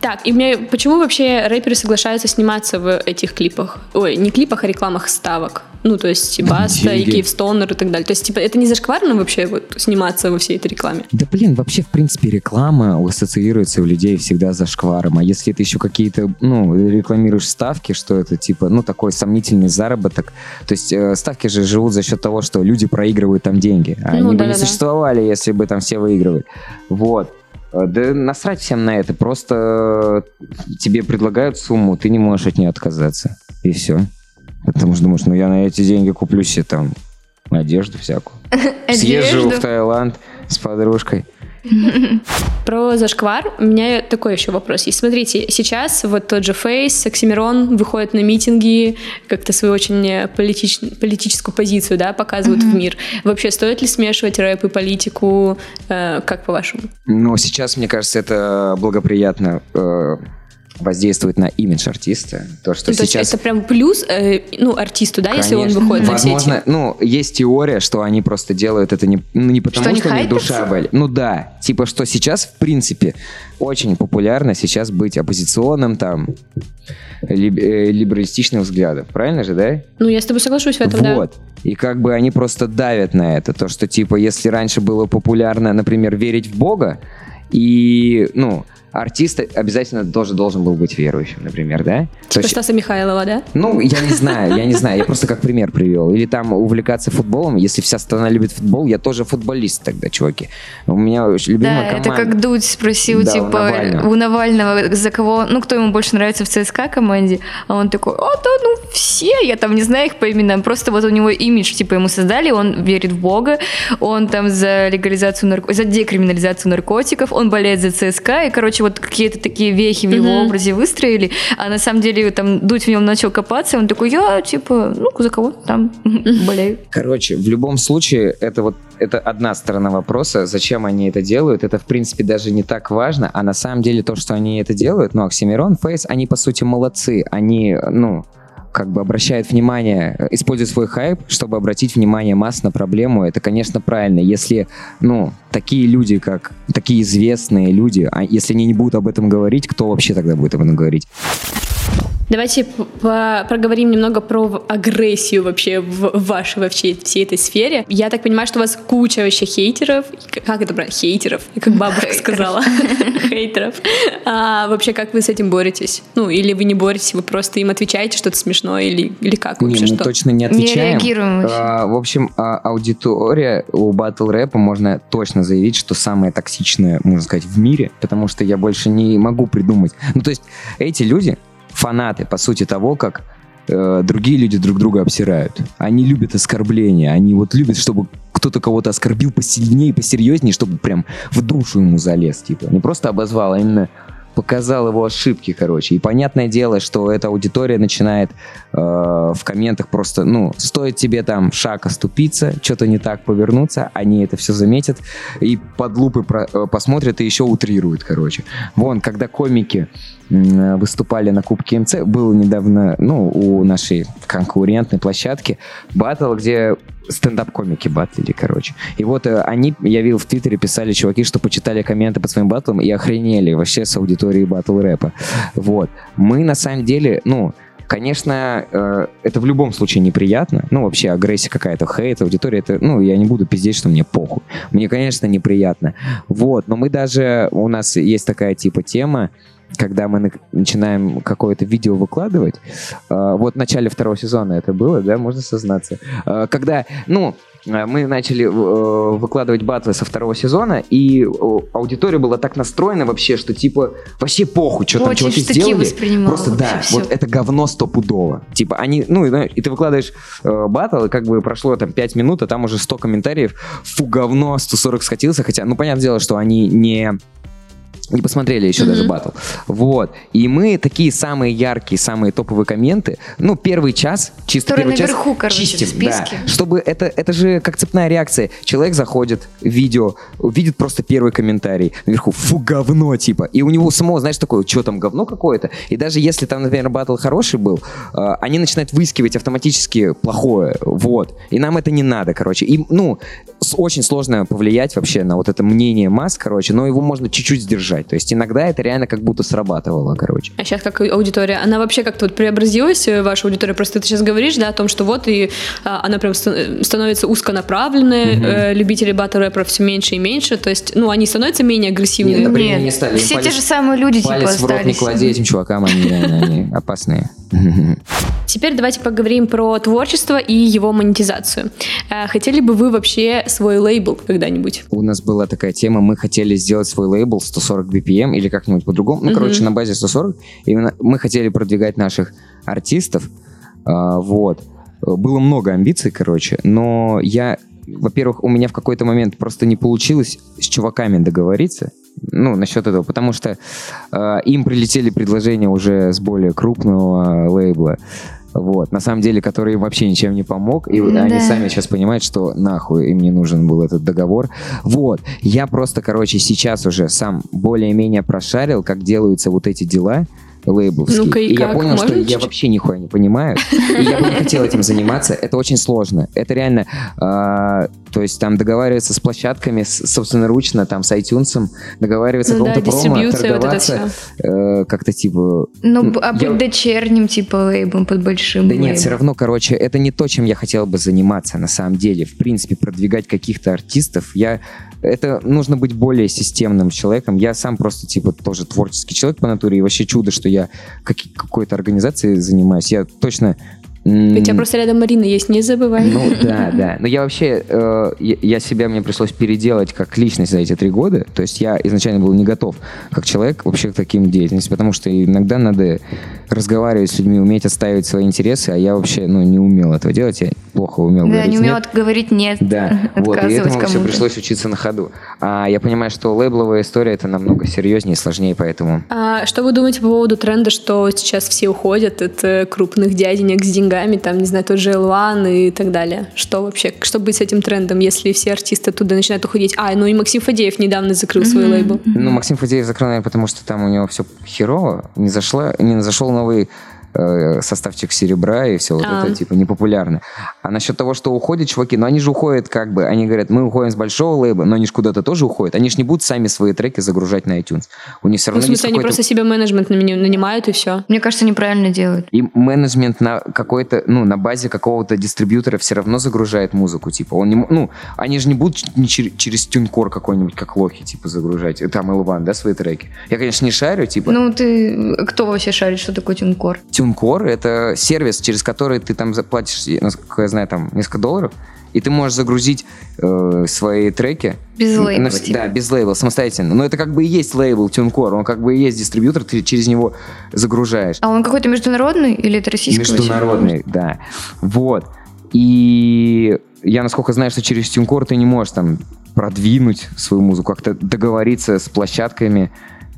Так, и мне почему вообще рэперы соглашаются сниматься в этих клипах? Ой, не клипах, а рекламах ставок. Ну, то есть Баста и Деньги. Киевстонер и так далее. То есть, типа, это не зашкварно вообще вот сниматься во всей этой рекламе? Да блин, вообще, в принципе, реклама ассоциируется у людей всегда за шкваром. А если ты еще какие-то, ну, рекламируешь ставки, что это типа, ну, такой сомнительный заработок. То есть э, ставки же живут за счет того, что люди проигрывают там деньги. А Ну, они бы не существовали, если бы там все выигрывали. Вот. Э, Да насрать всем на это. Просто э, тебе предлагают сумму, ты не можешь от нее отказаться. И все. Потому что думаешь, ну я на эти деньги куплю себе там одежду всякую. Съезжу в. Таиланд с подружкой. Про зашквар у меня такой еще вопрос есть. Смотрите, сейчас вот тот же Фейс, Оксимирон выходит на митинги, как-то свою очень э, политич- политическую позицию, да, показывают в мир. Вообще, стоит ли смешивать рэп и политику? Э, как по-вашему? Но сейчас, мне кажется, это благоприятно э, воздействует на имидж артиста. То, что Ну, то сейчас... это прям плюс, э, ну, артисту, да, если он Конечно. выходит на Возможно, эти... ну, есть теория, что они просто делают это не, ну, не потому, Что они что, у них душа болит. Ну да, типа, что сейчас, в принципе, очень популярно сейчас быть оппозиционным, там, либ- э, либералистичных взглядов. Правильно же, да? Ну, я с тобой соглашусь в этом, да. вот. И как бы они просто давят на это. То, что, типа, если раньше было популярно, например, верить в Бога, и, ну, артист обязательно тоже должен был быть верующим, например, да? То Типа есть- Стаса Михайлова, да? ну, я не знаю, я не знаю, я просто как пример привел. Или там увлекаться футболом, если вся страна любит футбол, я тоже футболист тогда, чуваки. У меня любимая Да, это команда. как Дудь спросил, типа, у Навального, за кого, ну, кто ему больше нравится в ЦСКА команде, а он такой, о, да, ну, все, я там не знаю их по именам, просто вот у него имидж, типа, ему создали, он верит в Бога, он там за легализацию, нарко- за декриминализацию наркотиков, он болеет за ЦСКА, и, короче, вот какие-то такие вехи в его Мгм. образе выстроили, а на самом деле там Дудь в нем начал копаться, и он такой, я, типа, ну, за кого там болею. Короче, в любом случае, это вот это одна сторона вопроса, зачем они это делают, это, в принципе, даже не так важно, а на самом деле то, что они это делают, ну, Оксимирон, Фейс, они, по сути, молодцы, они, ну, как бы обращают внимание, э, используют свой хайп, чтобы обратить внимание масс на проблему, это, конечно, правильно. Если, ну, такие люди, как такие известные люди, а если они не будут об этом говорить, кто вообще тогда будет об этом говорить? Давайте проговорим немного про агрессию вообще в вашей во всей, всей этой сфере. Я так понимаю, что у вас куча вообще хейтеров. Как это брать? Хейтеров, как бабушка сказала. Хейтеров. А вообще, как вы с этим боретесь? Ну, или вы не боретесь, вы просто им отвечаете что-то смешное, или, или как Не, вообще мы что? точно не Не отвечаем. реагируем вообще. А, в общем, а, аудитория у батл рэпа можно точно заявить, что самая токсичная, можно сказать, в мире, потому что я больше не могу придумать. Ну, то есть эти люди фанаты, по сути, того, как э, другие люди друг друга обсирают. Они любят оскорбления, они вот любят, чтобы кто-то кого-то оскорбил посильнее, посерьезнее, чтобы прям в душу ему залез, типа. Не просто обозвал, а именно показал его ошибки, короче. И понятное дело, что эта аудитория начинает э, в комментах просто, ну, стоит тебе там шаг оступиться, что-то не так повернуться, они это все заметят и под лупы про- э, посмотрят и еще утрируют, короче. Вон, когда комики м, выступали на Кубке МЦ, был недавно, ну, у нашей конкурентной площадки батл, где стендап-комики батлили, короче. И вот э, они, я видел в Твиттере, писали чуваки, что почитали комменты под своим батлом и охренели вообще с аудиторией батл рэпа. Вот. Мы на самом деле, ну, Конечно, э, это в любом случае неприятно. Ну, вообще, агрессия какая-то, хейт, аудитория, это, ну, я не буду пиздеть, что мне похуй. Мне, конечно, неприятно. Вот, но мы даже, у нас есть такая типа тема, когда мы на- начинаем какое-то видео выкладывать, э, вот в начале второго сезона это было, да, можно сознаться, Э, когда, ну, э, мы начали э, выкладывать батлы со второго сезона, и аудитория была так настроена вообще, что типа вообще похуй, что там чуваки сделали. Просто да, всё. вот это говно стопудово. Типа они, ну, и ты выкладываешь э, батл, и как бы прошло там 5 минут, а там уже 100 комментариев, фу, говно, 140 скатился, хотя, ну, понятное дело, что они не не посмотрели еще даже батл. Вот. И мы такие самые яркие, самые топовые комменты, ну, первый час, чисто Которые первый час наверху, короче, в чистим, списке. да. Чтобы это, это же как цепная реакция. Человек заходит в видео, видит просто первый комментарий наверху, фу, говно, типа. И у него самого, знаешь, такое, что там, говно какое-то? И даже если там, например, батл хороший был, э, они начинают выискивать автоматически плохое, вот. И нам это не надо, короче. И, ну, очень сложно повлиять вообще на вот это мнение масс, короче, но его можно чуть-чуть сдержать. То есть иногда это реально как будто срабатывало, короче. А сейчас как аудитория, она вообще как-то вот преобразилась, э, ваша аудитория? Просто ты сейчас говоришь, да, о том, что вот и а, она прям ста- становится узконаправленной, э, любителей батл рэпера все меньше и меньше, то есть, ну, они становятся менее агрессивными. Нет, например, Нет, не стали. все Палец- те же самые люди типа Палец в рот не остались. клади этим чувакам, они опасные. Теперь давайте поговорим про творчество и его монетизацию. Э, Хотели бы вы вообще свой лейбл когда-нибудь? У нас была такая тема, мы хотели сделать свой лейбл 140 BPM или как-нибудь по-другому. Ну, Мгм. короче, на базе 140. Именно мы хотели продвигать наших артистов. А, вот. Было много амбиций, короче, но я, во-первых, у меня в какой-то момент просто не получилось с чуваками договориться. Ну, насчет этого, потому что э, им прилетели предложения уже с более крупного лейбла. Вот, на самом деле, который им вообще ничем не помог, и Да. они сами сейчас понимают, что нахуй им не нужен был этот договор. Вот, я просто, короче, сейчас уже сам более-менее прошарил, как делаются вот эти дела лейбловские. Ну-ка, и я как? понял, что Можно я чуть-чуть? вообще нихуя не понимаю. И я бы не хотел этим заниматься. Это очень сложно. Это реально, а, то есть там договариваться с площадками, с- собственноручно, там с iTunes, договариваться Ну о да, промо, дистрибьюция, вот торговаться, э, как-то типа... Ну, а Я- быть дочерним, типа, лейблом, под большим Да нет, лейблом. все равно, короче, это не то, чем я хотел бы заниматься на самом деле. В принципе, продвигать каких-то артистов, я... Это нужно быть более системным человеком. Я сам просто, типа, тоже творческий человек по натуре, и вообще чудо, что я каки- какой-то организацией занимаюсь. Я точно... У тебя просто рядом Марина есть, не забывай. Ну да, да. Но я вообще, э, я, себя мне пришлось переделать как личность за эти три года. То есть я изначально был не готов как человек вообще к таким деятельности, потому что иногда надо разговаривать с людьми, уметь отстаивать свои интересы, а я вообще, ну, не умел этого делать, я плохо умел Да, говорить не умел «нет». говорить нет, Да, вот, и этому все пришлось учиться на ходу. А я понимаю, что лейбловая история это намного серьезнее и сложнее, поэтому А что вы думаете по поводу тренда, что сейчас все уходят от крупных дяденек с деньгами, там, не знаю, тот же L1 и так далее? Что вообще, что быть с этим трендом, если все артисты оттуда начинают уходить? А, ну и Максим Фадеев недавно закрыл свой лейбл. Ну, Максим Фадеев закрыл, наверное, потому что там у него все херово, не, зашла, не зашел новый новый э, составчик серебра и все вот А. это, типа, непопулярно. А насчет того, что уходят чуваки, ну, они же уходят как бы, они говорят, мы уходим с большого лейба, но они же куда-то тоже уходят. Они же не будут сами свои треки загружать на iTunes. У них все Ну, в равно есть смысле, они просто себе менеджмент нанимают и все. Мне кажется, неправильно делают. И менеджмент на какой-то, ну, на базе какого-то дистрибьютора все равно загружает музыку, типа, он не, ну, они же не будут не чер- через тюнкор какой-нибудь, как лохи, типа, загружать, э, там L1, да, свои треки. Я, конечно, не шарю, типа, Ну, ты... Кто вообще шарит, что такое тюнкор? Тюнкор — это сервис, через который ты там заплатишь, насколько я знаю, там несколько долларов, и ты можешь загрузить э, свои треки. Без лейбла, на-. Да, без лейбла, самостоятельно. Но это как бы и есть лейбл Тюнкор, он как бы и есть дистрибьютор, ты через него загружаешь. А он какой-то международный или это российский? Международный, да. Вот. И я, насколько знаю, что через Тюнкор ты не можешь там продвинуть свою музыку, как-то договориться с площадками,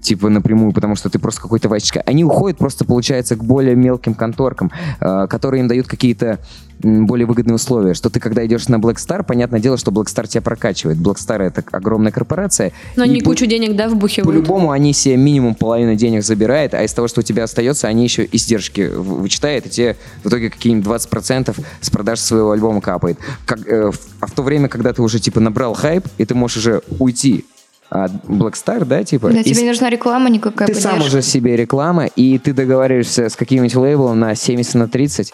типа напрямую, потому что ты просто какой-то вачка. Они уходят просто, получается, к более мелким конторкам, э, которые им дают какие-то более выгодные условия, что ты, когда идешь на Black Star, понятное дело, что Black Star тебя прокачивает. Black Star — это огромная корпорация. Но они по- кучу денег, да, вбухивают? по-любому они себе минимум половину денег забирают, а из того, что у тебя остается, они еще издержки вычитают, и тебе в итоге какие-нибудь 20% с продаж своего альбома капает. Как, э, а в то время, когда ты уже типа набрал хайп, и ты можешь уже уйти от Black Star, да, типа? Да, и тебе не нужна реклама никакая. ты сам поддержка. уже себе реклама, и ты договариваешься с каким-нибудь лейблом на 70 на 30.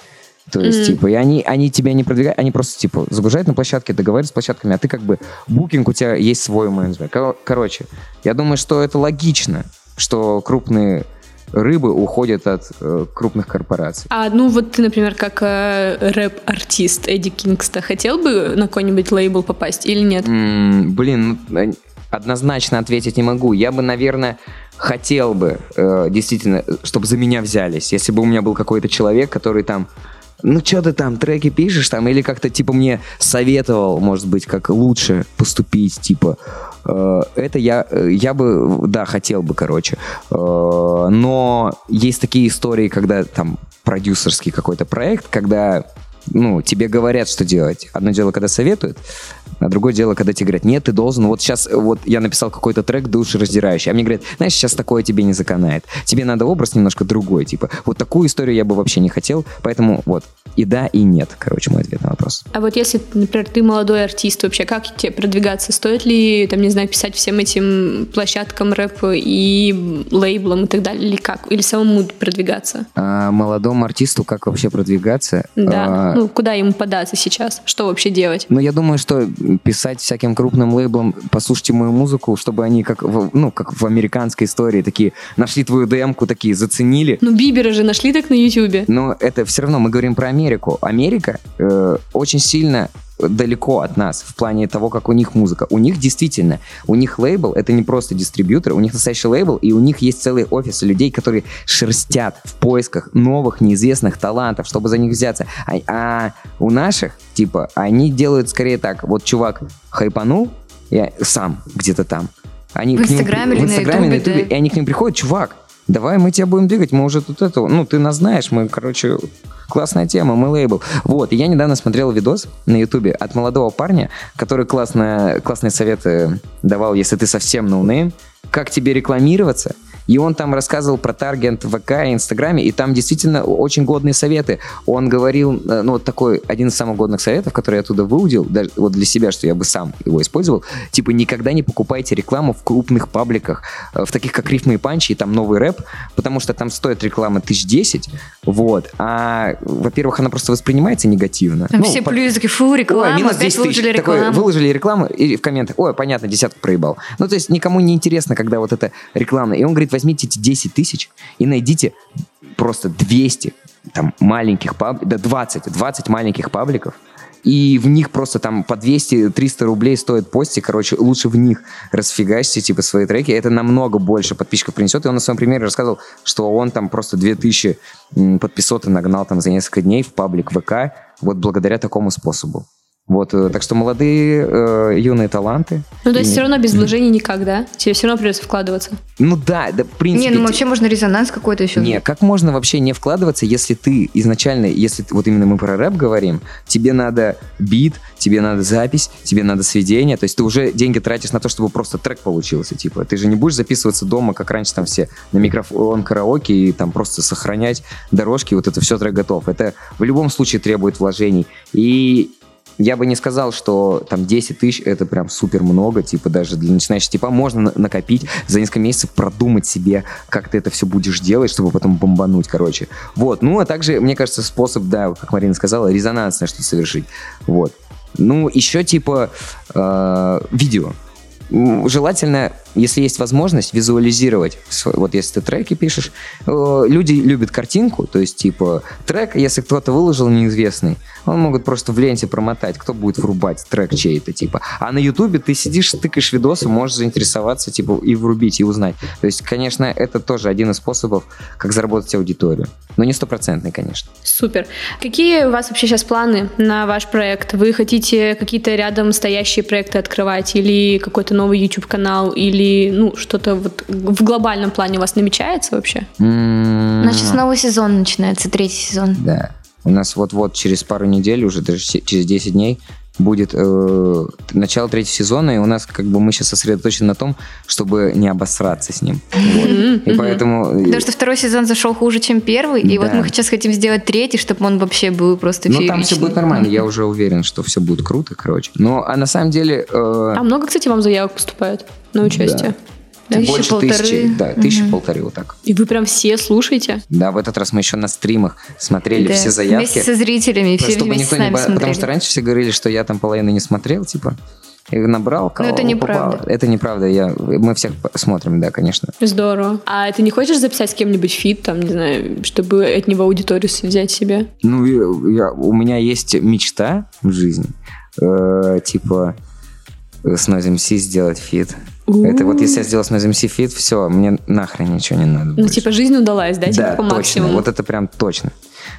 То есть, типа, и они, они тебя не продвигают, они просто, типа, загружают на площадке, договариваются с площадками, а ты как бы, букинг у тебя есть свой менеджмент. Кор- Короче, я думаю, что это логично, что крупные рыбы уходят от э, крупных корпораций. А ну вот ты, например, как э, рэп-артист Эдди Кингста, хотел бы на какой-нибудь лейбл попасть или нет? М, блин, ну, э, однозначно ответить не могу. Я бы, наверное, хотел бы э, действительно, чтобы за меня взялись. Если бы у меня был какой-то человек, который там ну, что ты там, треки пишешь там, или как-то, типа, мне советовал, может быть, как лучше поступить, типа, э, это я, я бы, да, хотел бы, короче. Э, но есть такие истории, когда там продюсерский какой-то проект, когда ну, тебе говорят, что делать. Одно дело, когда советуют, а другое дело, когда тебе говорят, нет, ты должен, вот сейчас, вот я написал какой-то трек душераздирающий, а мне говорят, знаешь, сейчас такое тебе не заканает. Тебе надо образ немножко другой, типа. Вот такую историю я бы вообще не хотел, поэтому вот и да, и нет, короче, мой ответ на вопрос. А вот если, например, ты молодой артист, вообще как тебе продвигаться? Стоит ли, там, не знаю, писать всем этим площадкам рэп и лейблам и так далее? Или как? Или самому продвигаться? А молодому артисту как вообще продвигаться? Да. А, Ну, куда ему податься сейчас? Что вообще делать? Ну, я думаю, что писать всяким крупным лейблам, послушайте мою музыку, чтобы они, как в, ну, как в американской истории, такие, нашли твою демку, такие, заценили. Ну, Бибера же нашли так на Ютубе. Но это все равно мы говорим про Америку. Америка э, очень сильно далеко от нас в плане того, как у них музыка. У них действительно, у них лейбл, это не просто дистрибьютор, у них настоящий лейбл, и у них есть целые офисы людей, которые шерстят в поисках новых, неизвестных талантов, чтобы за них взяться. А, а у наших, типа, они делают скорее так, вот чувак хайпанул, я сам где-то там. Они В Инстаграме или в на Инстаграме, на Ютубе, Ютубе, да. и они к ним приходят, чувак, давай мы тебя будем двигать, мы уже тут это, ну, ты нас знаешь, мы, короче, классная тема, мы лейбл. Вот, и я недавно смотрел видос на Ютубе от молодого парня, который классно, классные советы давал, если ты совсем no name, как тебе рекламироваться, и он там рассказывал про таргет в ВК и Инстаграме, и там действительно очень годные советы. Он говорил, э, ну, вот такой, один из самых годных советов, который я оттуда выудил, даже вот для себя, что я бы сам его использовал, типа, никогда не покупайте рекламу в крупных пабликах, э, в таких как Рифмы и Панчи, и там новый рэп, потому что там стоит реклама тысяч десять, вот, а, во-первых, она просто воспринимается негативно. Там Ну, все по- плюсы такие, фу, реклама, Ой, минус опять 10 тысяч. выложили Такой, рекламу. выложили рекламу и в комментах, ой, понятно, десятку проебал. Ну, то есть никому не интересно, когда вот это реклама. И он говорит, возьмите эти 10 тысяч и найдите просто 200 там маленьких пабликов, да 20, 20 маленьких пабликов, и в них просто там по 200-300 рублей стоит постик, короче, лучше в них расфигачьте, типа, свои треки, это намного больше подписчиков принесет, и он на своем примере рассказывал, что он там просто 2000 м, подписоты нагнал там за несколько дней в паблик ВК, вот благодаря такому способу. Вот, э, так что молодые э, юные таланты. Ну, то есть И- все равно без вложений никак, да? Тебе все равно придется вкладываться. Ну да, да, в принципе. Не, ну вообще можно резонанс какой-то еще. Не, как можно вообще не вкладываться, если ты изначально, если вот именно мы про рэп говорим, тебе надо бит, тебе надо запись, тебе надо сведение, то есть ты уже деньги тратишь на то, чтобы просто трек получился, типа, ты же не будешь записываться дома, как раньше там все на микрофон караоке и там просто сохранять дорожки, вот это все трек готов. Это в любом случае требует вложений. И я бы не сказал, что там 10 тысяч это прям супер много, типа даже для начинающих типа можно на- накопить за несколько месяцев, продумать себе, как ты это все будешь делать, чтобы потом бомбануть, короче. Вот, ну а также, мне кажется, способ, да, как Марина сказала, резонансное что-то совершить. Вот. Ну, еще типа э, видео. Желательно, если есть возможность, визуализировать. Вот если ты треки пишешь, э, люди любят картинку, то есть типа трек, если кто-то выложил неизвестный, он могут просто в ленте промотать, кто будет врубать трек чей-то, типа. А на ютубе ты сидишь, тыкаешь видосы, можешь заинтересоваться, типа, и врубить, и узнать. То есть, конечно, это тоже один из способов, как заработать аудиторию. Но не стопроцентный, конечно. Супер. Какие у вас вообще сейчас планы на ваш проект? Вы хотите какие-то рядом стоящие проекты открывать или какой-то новый YouTube-канал, или ну что-то вот в глобальном плане у вас намечается вообще? М, У нас сейчас новый сезон начинается, третий сезон. Да. У нас вот-вот через пару недель, уже даже через 10 дней, будет э, начало третьего сезона, и у нас как бы мы сейчас сосредоточены на том, чтобы не обосраться с ним. Вот. И поэтому... э, Потому что второй сезон зашел хуже, чем первый, и вот мы сейчас хотим сделать третий, чтобы он вообще был просто Ну, там все будет нормально, я уже уверен, что все будет круто, короче. Но, а на самом деле... э, А много, кстати, вам заявок поступает на участие? Да? Тысячи, больше полторы. тысячи, да, тысячи полторы вот так. И вы прям все слушаете? Да, в этот раз мы еще на стримах смотрели Да, все заявки. Вместе со зрительами, все чтобы вместе никто с не нами ба- смотрели. Потому что раньше все говорили, что я там половину не смотрел, типа. И набрал кого это неправда. попало. Это неправда. Я, мы всех смотрим, да, конечно. Здорово. А ты не хочешь записать с кем-нибудь feat, там, не знаю, чтобы от него аудиторию взять себе? Ну, я- у меня есть мечта в жизни. э, типа с Noize MC сделать feat. Это вот если я сделал с MC feat, все, мне нахрен ничего не надо. Ну, типа, жизнь удалась, да, типа, по максимуму? Вот это прям точно.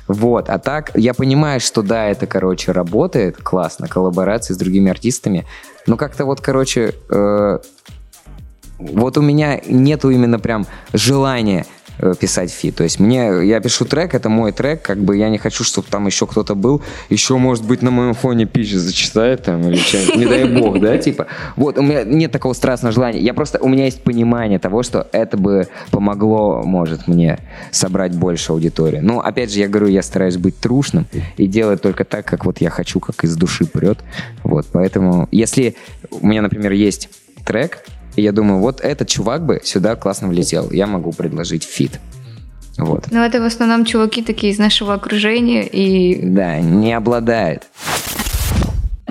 Вот, а так, я понимаю, что да, это, короче, работает классно, коллаборации с другими артистами, но как-то вот, короче, э, вот у меня нету именно прям желания писать feat. То есть мне, я пишу трек, это мой трек, как бы я не хочу, чтобы там еще кто-то был, еще, может быть, на моем фоне пища зачитает там или что-нибудь, не дай бог, да, типа. Вот, у меня нет такого страстного желания. Я просто, у меня есть понимание того, что это бы помогло, может, мне собрать больше аудитории. Ну, опять же, я говорю, я стараюсь быть трушным и делать только так, как вот я хочу, как из души прет. Вот, поэтому, если у меня, например, есть трек, и я думаю, вот этот чувак бы сюда классно влетел, я могу предложить feat. Вот. Но это в основном чуваки такие из нашего окружения, и Да, не обладает.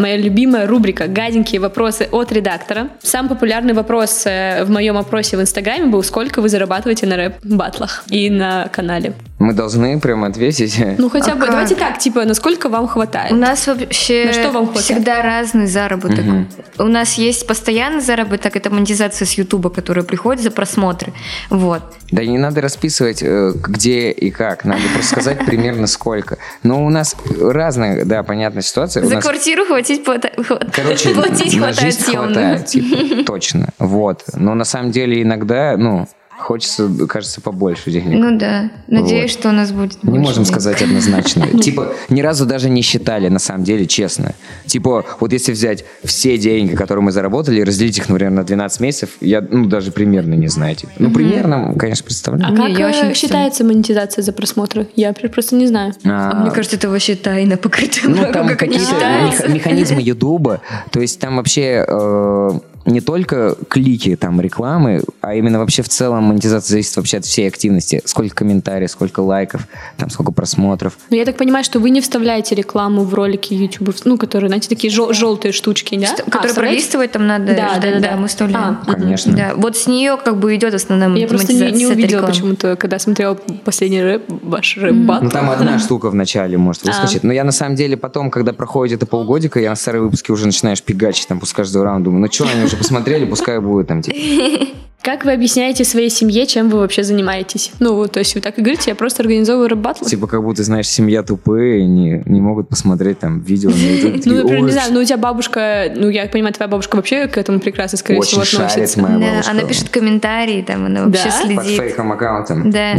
Моя любимая рубрика «Гаденькие вопросы от редактора». Самый популярный вопрос э, в моем опросе в Инстаграме был «Сколько вы зарабатываете на рэп-батлах и на канале?» Мы должны прямо ответить. Ну, хотя А бы, как? давайте так, типа, насколько вам хватает? у нас вообще На что вам хватает? всегда разный заработок. Мгм. У нас есть постоянный заработок, это монетизация с Ютуба, которая приходит за просмотры. Вот. Да не надо расписывать, э, где и как. Надо просто сказать примерно сколько. Но у нас разная, да, понятная ситуация. За квартиру хватить хват- короче, платить на хватает жизнь съемных. хватает, типа, точно. Вот. Но на самом деле иногда, ну, хочется, кажется, побольше денег. Ну да. Надеюсь, Вот. что у нас будет Не больше можем денег. сказать однозначно. Типа, ни разу даже не считали, на самом деле, честно. Типа, вот если взять все деньги, которые мы заработали, и разделить их, например, на 12 месяцев, я, ну, даже примерно не знаю. Типа. Ну, примерно, конечно, представляю. А Не, как я очень э, не считается монетизация за просмотры? Я просто не знаю. А мне кажется, это вообще тайна покрытая. Ну, там какие-то механизмы Ютуба. То есть там вообще э, не только клики, там, рекламы, а именно вообще в целом монетизация зависит вообще от всей активности. Сколько комментариев, сколько лайков, там, сколько просмотров. Но я так понимаю, что вы не вставляете рекламу в ролики YouTube, ну, которые, знаете, такие жел- желтые штучки, да? Что- А, Которые пролистывать там надо. Да, ждать, да, да, да. мы вставляем. А, Конечно. Да, вот с нее как бы идет основная Я просто не, монетизация не увидела почему-то, когда смотрела последний рэп, ваш рэп-баттл. Ну, там одна штука в начале может А. выскочить. Но я, на самом деле, потом, когда проходит это полгодика, я на старые выпуски уже начинаешь фигачить там после каждого раунда. Думаю, ну что, они уже посмотрели, пускай будет там, типа. Как вы объясняете своей семье, чем вы вообще занимаетесь? Ну, вот, то есть вы так и говорите, я просто организовываю рэп-баттлы? Типа, как будто, знаешь, семья тупые, не, не могут посмотреть там видео на YouTube. Ну, например, не «Ой, знаю, ну у тебя бабушка, ну я понимаю, твоя бабушка вообще к этому прекрасно, скорее Очень всего, шарит относится. Да, она пишет комментарии, там она вообще Да? Под следит. фейком аккаунтом. Да.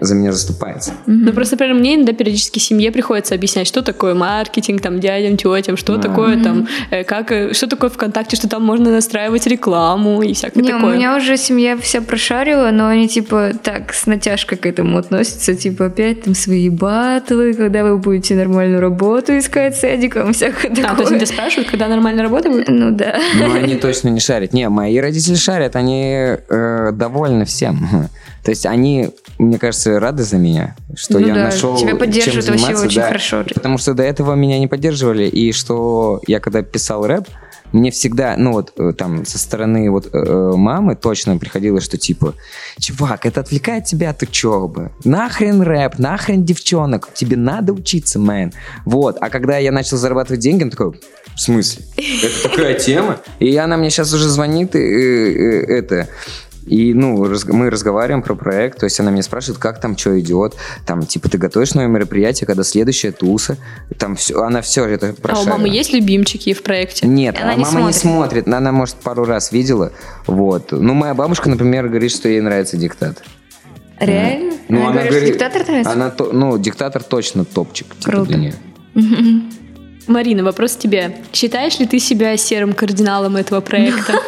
За меня заступается. Ну, просто, например, мне иногда периодически семье приходится объяснять, что такое маркетинг, там, дядям, тетям, что такое там, э, как, э, что такое ВКонтакте, что там можно настраивать рекламу и всякое Не, такое. у меня уже семья вся прошарила, но они типа так с натяжкой к этому относятся, типа опять там свои батлы, когда вы будете нормальную работу искать с Эдиком, всякое А, то есть такое. они тебя спрашивают, когда нормальная работа будет? Ну да. Но они точно не шарят. Не, мои родители шарят, они э, довольны всем. То есть они, мне кажется, рады за меня, что Ну я да, нашел тебя чем поддерживают вообще заниматься, очень да. хорошо. Потому что до этого меня не поддерживали, и что я когда писал рэп, мне всегда, ну вот э, там со стороны вот э, мамы точно приходило, что типа, чувак, это отвлекает тебя от учебы. Нахрен рэп, нахрен девчонок, тебе надо учиться, мэн. Вот, а когда я начал зарабатывать деньги, он такой, в смысле? Это такая тема? И она мне сейчас уже звонит, и, э, э, это... И, ну, раз- мы разговариваем про проект, то есть она меня спрашивает, как там что идет, там, типа, ты готовишь новое мероприятие, когда следующая туса, там все, она все это А у прошарила. мамы есть любимчики в проекте? Нет, Она а не мама не смотрит. смотрит, она, может, пару раз видела, вот. Ну, моя бабушка, например, говорит, что ей нравится диктатор. Реально? Ну, она говорит, что диктатор нравится? Она, ну, диктатор точно топчик. типа, Круто. нее. Марина, вопрос тебе. Считаешь ли ты себя серым кардиналом этого проекта?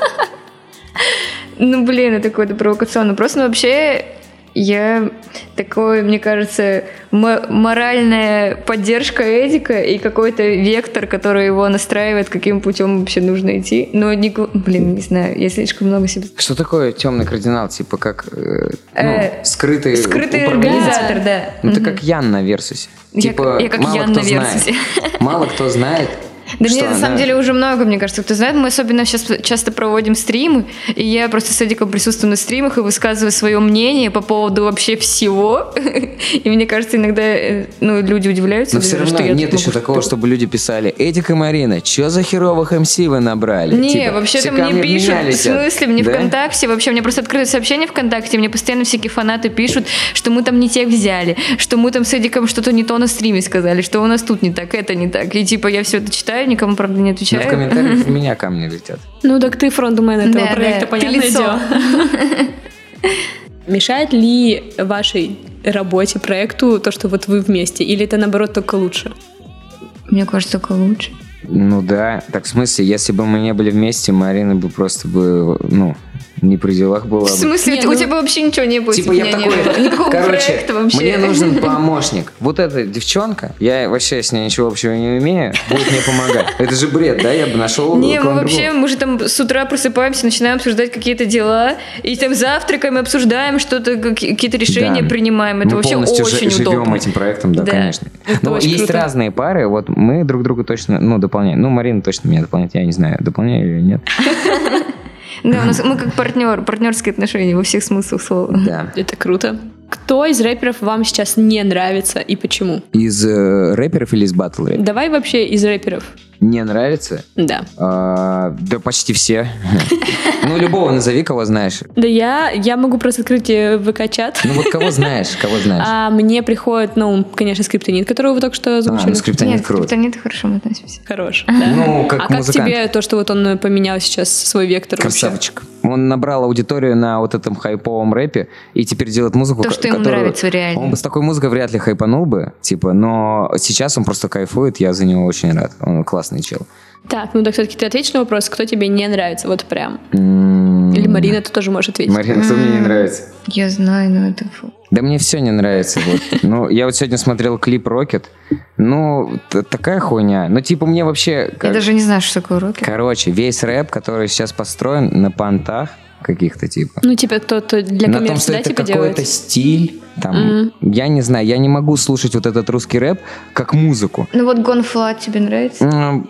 Ну, блин, это какой-то провокационный. Просто ну, вообще я такой, мне кажется, мо- моральная поддержка Эдика и какой-то вектор, который его настраивает, каким путем вообще нужно идти. Но, не, блин, не знаю, я слишком много себе... Что такое темный кардинал? Типа как э, ну, Э, скрытый, Скрытый организатор, да. Ну, ты Мгм. как Ян на Версусе. Я Типа, как- я как мало Ян кто на знает. Версусе. Мало кто знает, Да Что на она- самом деле уже много, мне кажется, кто знает. Мы особенно сейчас часто проводим стримы, и я просто с Эдиком присутствую на стримах и высказываю свое мнение по поводу вообще всего. И мне кажется, иногда э, ну, люди удивляются, Но все равно что нет еще такого, чтобы люди писали Эдик и Марина, что за херовых МС вы набрали? Не, Типа, вообще все там ко мне мне пишут, в летят. смысле, мне Да? ВКонтакте, вообще, мне просто открыто сообщение ВКонтакте, мне постоянно всякие фанаты пишут, что мы там не тех взяли, что мы там с Эдиком что-то не то на стриме сказали, что у нас тут не так, это не так. И типа я все это читаю, никому, правда, не Но отвечаю. в комментариях в меня камни летят. Ну так ты фронтмен этого Да, проекта, да, понятное лицо. дело. Мешает ли вашей работе, проекту то, что вот вы вместе? Или это наоборот только лучше? Мне кажется, только лучше. Ну да, так в смысле, если бы мы не были вместе, Марина бы просто бы, ну, не при делах была В смысле, Не, у ну- тебя вообще ничего не было? Типа я не такой. Никакого короче, проекта вообще. мне нужен помощник. Вот эта девчонка, я вообще с ней ничего общего не имею, будет мне помогать. Это же бред, да? Я бы нашел Не, мы вообще, мы же там с утра просыпаемся, начинаем обсуждать какие-то дела, и там завтракаем, обсуждаем что-то, какие- какие-то решения Да. принимаем. Это мы вообще полностью очень живем удобно. этим проектом, да, Да. конечно. Это Но очень есть круто. разные пары, вот мы друг друга точно, ну, дополняем. Ну, Марина точно меня дополняет, я не знаю, дополняю или нет. Да, у нас мы как партнер, партнерские отношения во всех смыслах слова. Да. Это круто. Кто из рэперов вам сейчас не нравится и почему? Из э, рэперов или из батл рэп? Давай вообще из рэперов. Не нравится? Да. А, да почти все. Ну, любого назови, кого знаешь. Да я, я могу просто открыть э, ВК-чат. Ну, вот кого знаешь, кого знаешь. А мне приходит, ну, конечно, скриптонит, которого вы только что А, озвучили. ну, скриптонит Нет, круто. скриптонит хорошо мы относимся. Хорош. да. Ну, как а как тебе то, что вот он поменял сейчас свой вектор? Красавчик. Он набрал аудиторию на вот этом хайповом рэпе и теперь делает музыку, То, что ему нравится реально. Он бы с такой музыкой вряд ли хайпанул бы, типа, но сейчас он просто кайфует, я за него очень рад. Он классный чел. Так, ну так все-таки ты ответишь на вопрос, кто тебе не нравится, вот прям. Или Марина, ты тоже можешь ответить. Марина, кто мне не нравится? Я знаю, но это... фу. Да мне все не нравится. Вот. Ну, я вот сегодня смотрел клип Рокет. Ну, т- такая хуйня. Ну, типа, мне вообще... Я как- даже не знаю, что такое роки. Короче, весь рэп, который сейчас построен на понтах каких-то, типа. Ну, типа, кто-то для на том, что да, это типа какой-то делает? стиль. Там, Я не знаю, я не могу слушать вот этот русский рэп как музыку. Ну вот Гон Флат тебе нравится?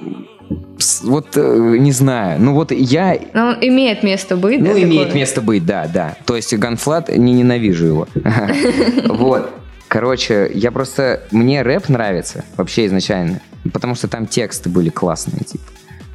С- Вот, э, не знаю. Ну, вот я... Ну, он имеет место быть, Ну, да, имеет такое? место быть, да, да. То есть Ганфлат, не ненавижу его. Вот. Короче, я просто... Мне рэп нравится вообще изначально. Потому что там тексты были классные, типа.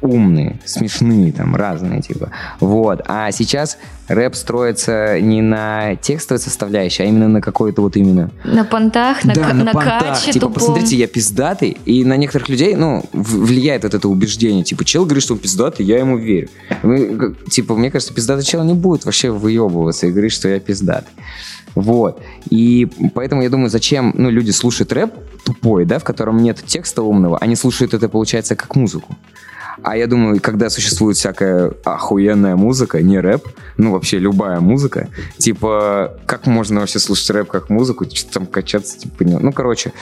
Умные, смешные, там, разные, типа. Вот. А сейчас рэп строится не на текстовой составляющей, а именно на какой-то вот именно На понтах, на, да, на, на понтах. каче Типа, тупом. посмотрите, я пиздатый. И на некоторых людей, ну, влияет вот это убеждение. Типа, чел говорит, что он пиздатый, я ему верю. Мы, типа, мне кажется, пиздатый чел не будет вообще выебываться и говорить, что я пиздатый. Вот. И поэтому я думаю, зачем, ну, люди слушают рэп тупой, да, в котором нет текста умного, они слушают это, получается, как музыку. А я думаю, когда существует всякая охуенная музыка, не рэп, ну вообще любая музыка, типа, как можно вообще слушать рэп как музыку, что-то там качаться, типа, не- ну короче,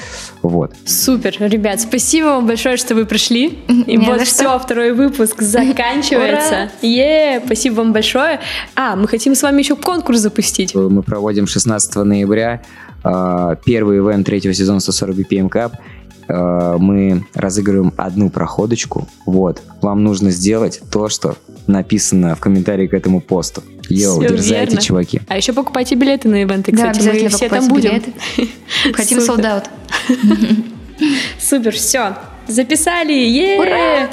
вот. Супер, ребят, спасибо вам большое, что вы пришли. И Не вот за что. все, второй выпуск заканчивается. Е, спасибо вам большое. А, мы хотим с вами еще конкурс запустить. Мы проводим 16 ноября э, первый ивент третьего сезона 140 BPM Cup. Э, Мы разыгрываем одну проходочку. Вот. Вам нужно сделать то, что написано в комментарии к этому посту. Йоу, Всё дерзайте, верно. чуваки. А еще покупайте билеты на ивенты, Да, кстати, мы обязательно все покупайте там будем. билеты. Хотим солдат. Супер, все. Записали. Е! Ура!